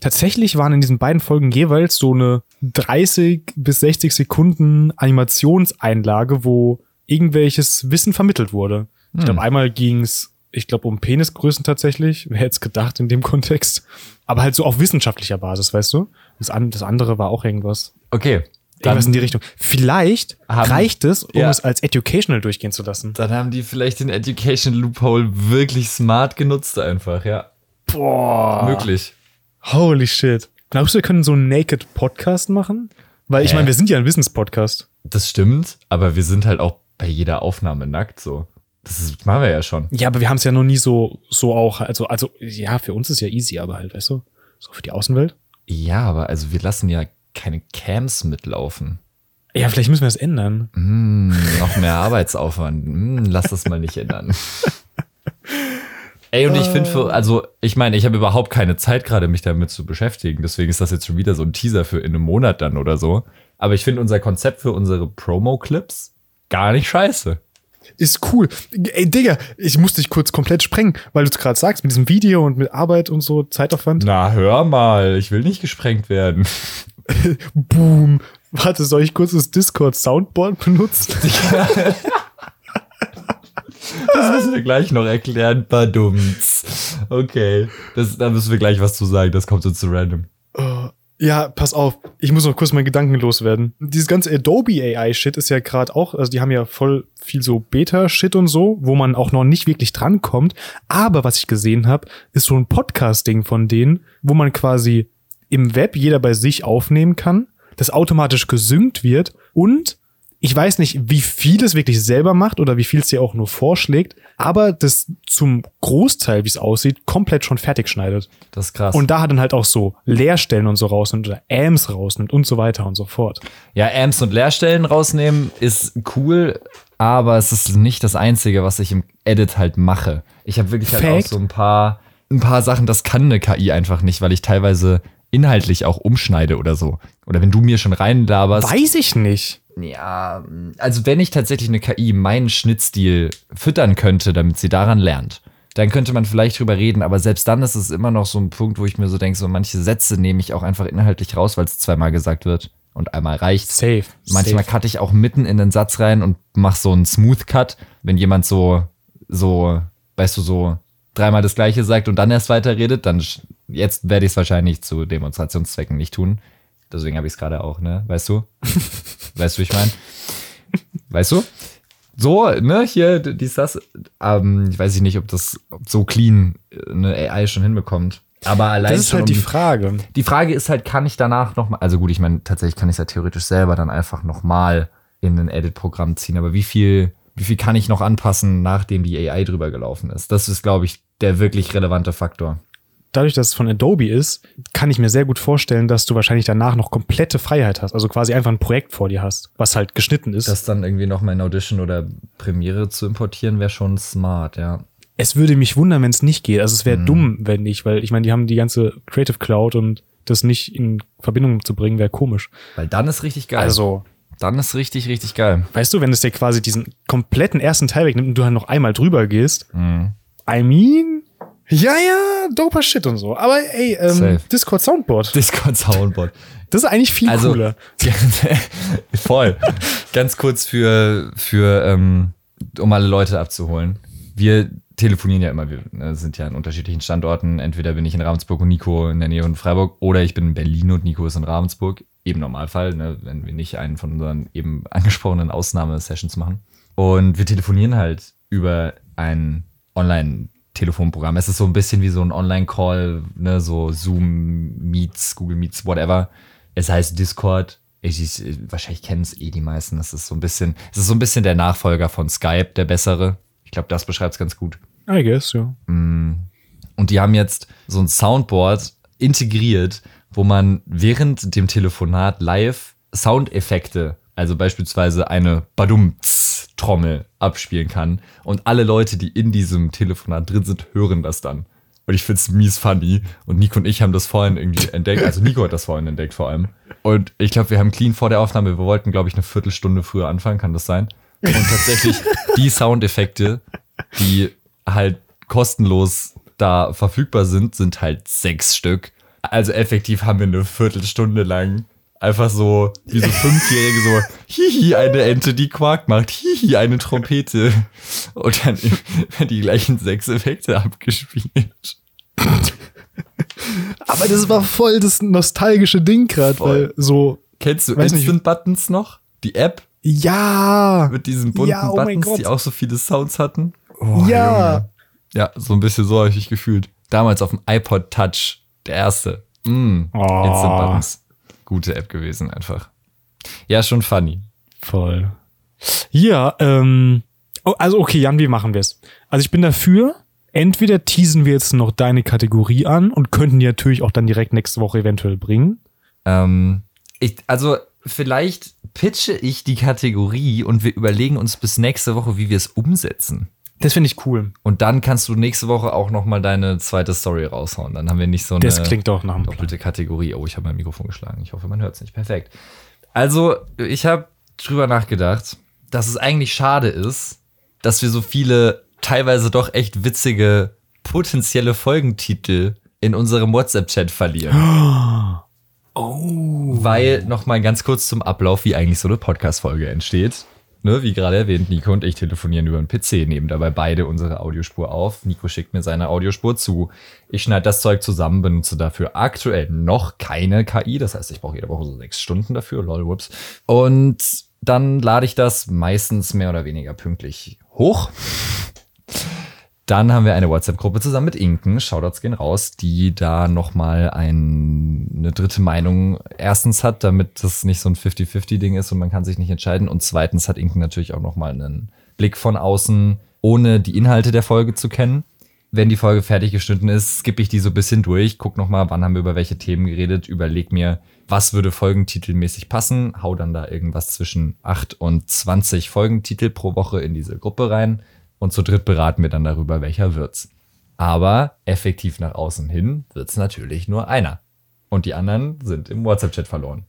B: Tatsächlich waren in diesen beiden Folgen jeweils so eine 30 bis 60 Sekunden Animationseinlage, wo irgendwelches Wissen vermittelt wurde. Ich glaube, einmal ging's, ich glaube, um Penisgrößen tatsächlich. Wer hätte es gedacht in dem Kontext? Aber halt so auf wissenschaftlicher Basis, weißt du? Das, an, das andere war auch irgendwas.
A: Okay.
B: Irgendwas in die Richtung. Vielleicht
A: Haben-
B: reicht es, um
A: Ja.
B: es als educational durchgehen zu lassen.
A: dann haben die vielleicht den Education Loophole wirklich smart genutzt einfach, ja.
B: Boah.
A: Möglich.
B: Holy shit. Glaubst du, wir können so einen Naked Podcast machen? Weil ich meine, wir sind ja ein Wissenspodcast.
A: Das stimmt, aber wir sind halt auch bei jeder Aufnahme nackt so. Das ist, machen wir ja schon.
B: Ja, aber wir haben es ja noch nie so, so auch, also, also, ja, für uns ist ja easy, aber halt, weißt du, so für die Außenwelt.
A: Ja, aber also wir lassen ja keine Cams mitlaufen.
B: Ja, vielleicht müssen wir das ändern.
A: Mm, noch mehr Arbeitsaufwand. Mm, lass das mal nicht ändern. Ey, und ich finde für, also ich meine, ich habe überhaupt keine Zeit gerade, mich damit zu beschäftigen. Deswegen ist das jetzt schon wieder so ein Teaser für in einem Monat dann oder so. Aber ich finde unser Konzept für unsere Promo-Clips gar nicht scheiße.
B: Ist cool. Ey, Digga, ich muss dich kurz komplett sprengen, weil du es gerade sagst, mit diesem Video und mit Arbeit und so, Zeitaufwand.
A: Na, hör mal, ich will nicht gesprengt werden. [laughs]
B: Boom. Warte, soll ich kurz das Discord-Soundboard benutzen? [laughs]
A: Das müssen wir gleich noch erklären. Badumts. Okay. Das, da müssen wir gleich was zu sagen. Das kommt so zu random.
B: Ja, pass auf. Ich muss noch kurz meinen Gedanken loswerden. Dieses ganze Adobe AI-Shit ist ja gerade auch, also die haben ja voll viel so Beta-Shit und so, wo man auch noch nicht wirklich drankommt. Aber was ich gesehen habe, ist so ein Podcast-Ding von denen, wo man quasi im Web jeder bei sich aufnehmen kann, das automatisch gesynkt wird und ich weiß nicht, wie viel es wirklich selber macht oder wie viel es dir auch nur vorschlägt, aber das zum Großteil, wie es aussieht, komplett schon fertig schneidet.
A: Das ist krass.
B: Und da hat dann halt auch so Leerstellen und so rausnimmt oder Ams rausnimmt und so weiter und so fort.
A: Ja, Amps und Leerstellen rausnehmen ist cool, aber es ist nicht das Einzige, was ich im Edit halt mache. Ich habe wirklich halt
B: Fact.
A: auch so ein paar, ein paar Sachen, das kann eine KI einfach nicht, weil ich teilweise inhaltlich auch umschneide oder so. Oder wenn du mir schon reinlaberst.
B: Weiß ich nicht.
A: Ja, also wenn ich tatsächlich eine KI meinen Schnittstil füttern könnte, damit sie daran lernt, dann könnte man vielleicht drüber reden, aber selbst dann ist es immer noch so ein Punkt, wo ich mir so denke, so manche Sätze nehme ich auch einfach inhaltlich raus, weil es zweimal gesagt wird und einmal reicht.
B: Safe.
A: Manchmal
B: Safe.
A: cutte ich auch mitten in den Satz rein und mach so einen Smooth Cut, wenn jemand so, so, weißt du, so dreimal das Gleiche sagt und dann erst weiterredet, dann jetzt werde ich es wahrscheinlich zu Demonstrationszwecken nicht tun. Deswegen habe ich es gerade auch, ne? Weißt du? weißt du, wie ich meine? Weißt du? So, ne, hier, dies, das. Ähm, ich weiß nicht, ob das ob so clean eine AI schon hinbekommt. Aber allein
B: Das ist halt
A: um
B: die Frage.
A: die Frage ist halt, kann ich danach noch mal, also gut, ich meine, tatsächlich kann ich es ja theoretisch selber dann einfach noch mal in ein Edit-Programm ziehen, aber wie viel, wie viel kann ich noch anpassen, nachdem die AI drüber gelaufen ist? Das ist, glaube ich, der wirklich relevante Faktor.
B: Dadurch, dass es von Adobe ist, kann ich mir sehr gut vorstellen, dass du wahrscheinlich danach noch komplette Freiheit hast. Also quasi einfach ein Projekt vor dir hast, was halt geschnitten ist.
A: Das dann irgendwie noch mal in Audition oder Premiere zu importieren, wäre schon smart, ja.
B: es würde mich wundern, wenn es nicht geht. Also es
A: Mhm.
B: wäre dumm, wenn nicht, weil ich meine, die haben die ganze Creative Cloud und das nicht in Verbindung zu bringen, wäre komisch.
A: Weil dann ist richtig geil.
B: Also,
A: dann ist richtig, richtig geil.
B: weißt du, wenn es dir quasi diesen kompletten ersten Teil wegnimmt und du dann noch einmal drüber gehst,
A: Mhm.
B: I mean, ja, ja, doper Shit und so. Aber ey, ähm. Discord Soundboard,
A: Discord Soundboard.
B: das ist eigentlich viel
A: Also,
B: cooler. [laughs]
A: voll. Ganz kurz für, für ähm, um alle Leute abzuholen. Wir telefonieren ja immer, wir äh, sind ja an unterschiedlichen Standorten. Entweder bin ich in Ravensburg und Nico in der Nähe von Freiburg oder ich bin in Berlin und Nico ist in Ravensburg. Eben Normalfall, ne, wenn wir nicht einen von unseren eben angesprochenen Ausnahmesessions machen. Und wir telefonieren halt über ein Online-Telefonprogramm. Es ist so ein bisschen wie so ein Online-Call, ne, so Zoom, Meets, Google Meets, whatever. Es heißt Discord. Ich, ich, wahrscheinlich kennen es eh die meisten. Das ist so ein bisschen, es ist so ein bisschen der Nachfolger von Skype, der bessere. Ich glaube, das beschreibt es ganz gut.
B: I guess, ja.
A: Und die haben jetzt so ein Soundboard integriert, wo man während dem Telefonat live Soundeffekte, also beispielsweise eine Badum-Trommel abspielen kann. Und alle Leute, die in diesem Telefonat drin sind, hören das dann. Und ich find's mies funny. Und Nico und ich haben das vorhin irgendwie entdeckt. Also Nico hat das vorhin entdeckt vor allem. Und ich glaube, wir haben clean vor der Aufnahme, wir wollten, glaube ich, eine Viertelstunde früher anfangen, kann das sein? Und tatsächlich die Soundeffekte, die halt kostenlos da verfügbar sind, sind halt sechs Stück. Also effektiv haben wir eine Viertelstunde lang einfach so, wie so Fünfjährige so, [laughs] hihi, eine Ente, die Quark macht, hihi, eine Trompete. Und dann werden die gleichen sechs Effekte abgespielt.
B: Aber das war voll das nostalgische Ding gerade, weil so,
A: Kennst du. Instant Buttons noch? Die App
B: ja,
A: mit diesen bunten
B: Ja, oh
A: Buttons, die auch so viele Sounds hatten?
B: ja.
A: Ja, so ein bisschen so habe ich mich gefühlt. Damals auf dem iPod Touch, der erste. Mm,
B: Oh.
A: Instant Buttons. Gute App gewesen einfach. Ja, schon funny.
B: Voll. Ja, ähm, oh, also okay, Jan, wie machen wir es? Also ich bin dafür, entweder teasen wir jetzt noch deine Kategorie an und könnten die natürlich auch dann direkt nächste Woche eventuell bringen.
A: Ähm, ich, also vielleicht pitche ich die Kategorie und wir überlegen uns bis nächste Woche, wie wir es umsetzen.
B: Das finde ich cool.
A: Und dann kannst du nächste Woche auch noch mal deine zweite Story raushauen. Dann haben wir nicht so eine
B: Das klingt doch nach einem Plan.
A: doppelte Kategorie. Oh, ich habe mein Mikrofon geschlagen. Ich hoffe, man hört es nicht. Perfekt. Also, ich habe drüber nachgedacht, dass es eigentlich schade ist, dass wir so viele teilweise doch echt witzige potenzielle Folgentitel in unserem WhatsApp-Chat verlieren. [gasps]
B: Oh.
A: Weil, noch mal ganz kurz zum Ablauf, wie eigentlich so eine Podcast-Folge entsteht. Ne, wie gerade erwähnt, Nico und ich telefonieren über den PC, nehmen dabei beide unsere Audiospur auf. Nico schickt mir seine Audiospur zu. Ich schneide das Zeug zusammen, benutze dafür aktuell noch keine KI. Das heißt, ich brauche jede Woche so sechs Stunden dafür. Lol, whoops. Und dann lade ich das meistens mehr oder weniger pünktlich hoch. Dann haben wir eine WhatsApp-Gruppe zusammen mit Inken, Shoutouts gehen raus, die da nochmal ein, eine dritte Meinung erstens hat, damit das nicht so ein 50-50-Ding ist und man kann sich nicht entscheiden. Und zweitens hat Inken natürlich auch nochmal einen Blick von außen, ohne die Inhalte der Folge zu kennen. Wenn die Folge fertig geschnitten ist, skippe ich die so ein bisschen durch, guck nochmal, wann haben wir über welche Themen geredet, überleg mir, was würde folgentitelmäßig passen, hau dann da irgendwas zwischen 8 und 20 Folgentitel pro Woche in diese Gruppe rein und zu dritt beraten wir dann darüber, welcher wird's. Aber effektiv nach außen hin wird's natürlich nur einer. Und die anderen sind im WhatsApp-Chat verloren.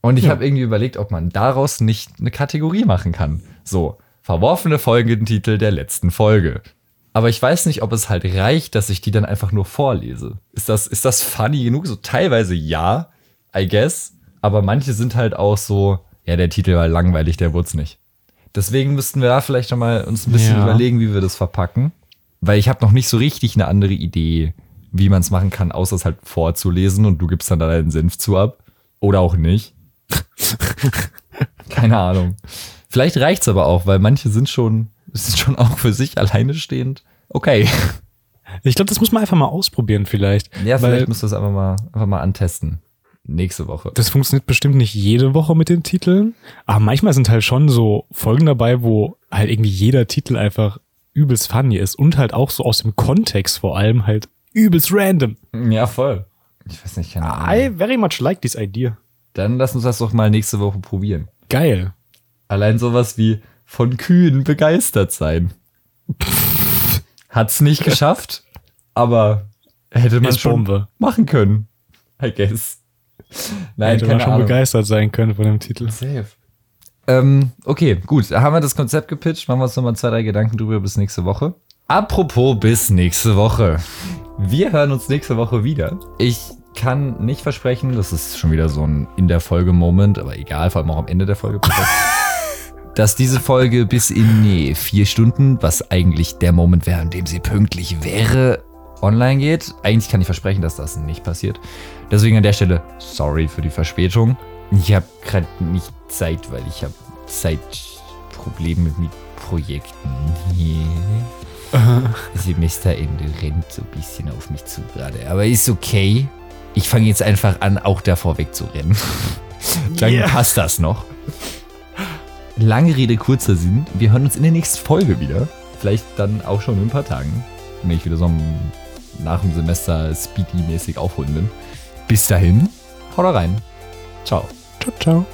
A: Und ich
B: Ja.
A: habe irgendwie überlegt, ob man daraus nicht eine Kategorie machen kann. So, verworfene Folgentitel der letzten Folge. Aber ich weiß nicht, ob es halt reicht, dass ich die dann einfach nur vorlese. Ist das, ist das funny genug? So teilweise ja, I guess. Aber manche sind halt auch so, ja, der Titel war langweilig, der wurde nicht. Deswegen müssten wir da vielleicht noch mal uns ein bisschen
B: Ja.
A: überlegen, wie wir das verpacken. Weil ich habe noch nicht so richtig eine andere Idee, wie man es machen kann, außer es halt vorzulesen und du gibst dann da deinen Senf zu ab. Oder auch nicht. [laughs] Keine Ahnung. Vielleicht reicht's aber auch, weil manche sind schon, sind schon auch für sich alleine stehend. Okay.
B: Ich glaube, das muss man einfach mal ausprobieren vielleicht.
A: Ja, vielleicht musst du das einfach mal, einfach mal antesten. Nächste Woche.
B: das funktioniert bestimmt nicht jede Woche mit den Titeln, aber manchmal sind halt schon so Folgen dabei, wo halt irgendwie jeder Titel einfach übelst funny ist und halt auch so aus dem Kontext vor allem halt übelst random.
A: Ja, voll. Ich weiß nicht, keine Ahnung.
B: I very much like this idea.
A: Dann lass uns das doch mal nächste Woche probieren.
B: Geil.
A: Allein sowas wie von Kühen begeistert sein. Hat's nicht [laughs] geschafft, aber hätte man schon
B: Bombe.
A: machen können. I guess. Nein,
B: Hätte man schon
A: Ahnung.
B: begeistert sein können von dem Titel.
A: Safe. Ähm, okay, gut. Da haben wir das Konzept gepitcht. Machen wir uns nochmal zwei, drei Gedanken drüber bis nächste Woche. Apropos bis nächste Woche. Wir hören uns nächste Woche wieder. Ich kann nicht versprechen, das ist schon wieder so ein in der Folge-Moment, aber egal, vor allem auch am Ende der Folge. [laughs] dass diese Folge bis in nee, vier Stunden, was eigentlich der Moment wäre, an dem sie pünktlich wäre, online geht. Eigentlich kann ich versprechen, dass das nicht passiert. Deswegen an der Stelle sorry für die Verspätung. Ich habe gerade nicht Zeit, weil ich habe Zeitprobleme mit Projekten. [laughs] Semesterende rennt so ein bisschen auf mich zu gerade. Aber ist okay. Ich fange jetzt einfach an, auch davor wegzurennen. [laughs] Dann
B: Yeah.
A: passt das noch. Lange Rede, kurzer Sinn. Wir hören uns in der nächsten Folge wieder. Vielleicht dann auch schon in ein paar Tagen. Wenn ich wieder so am- nach dem Semester speedy-mäßig aufholen bin. Bis dahin, haut rein. Ciao.
B: Ciao, ciao.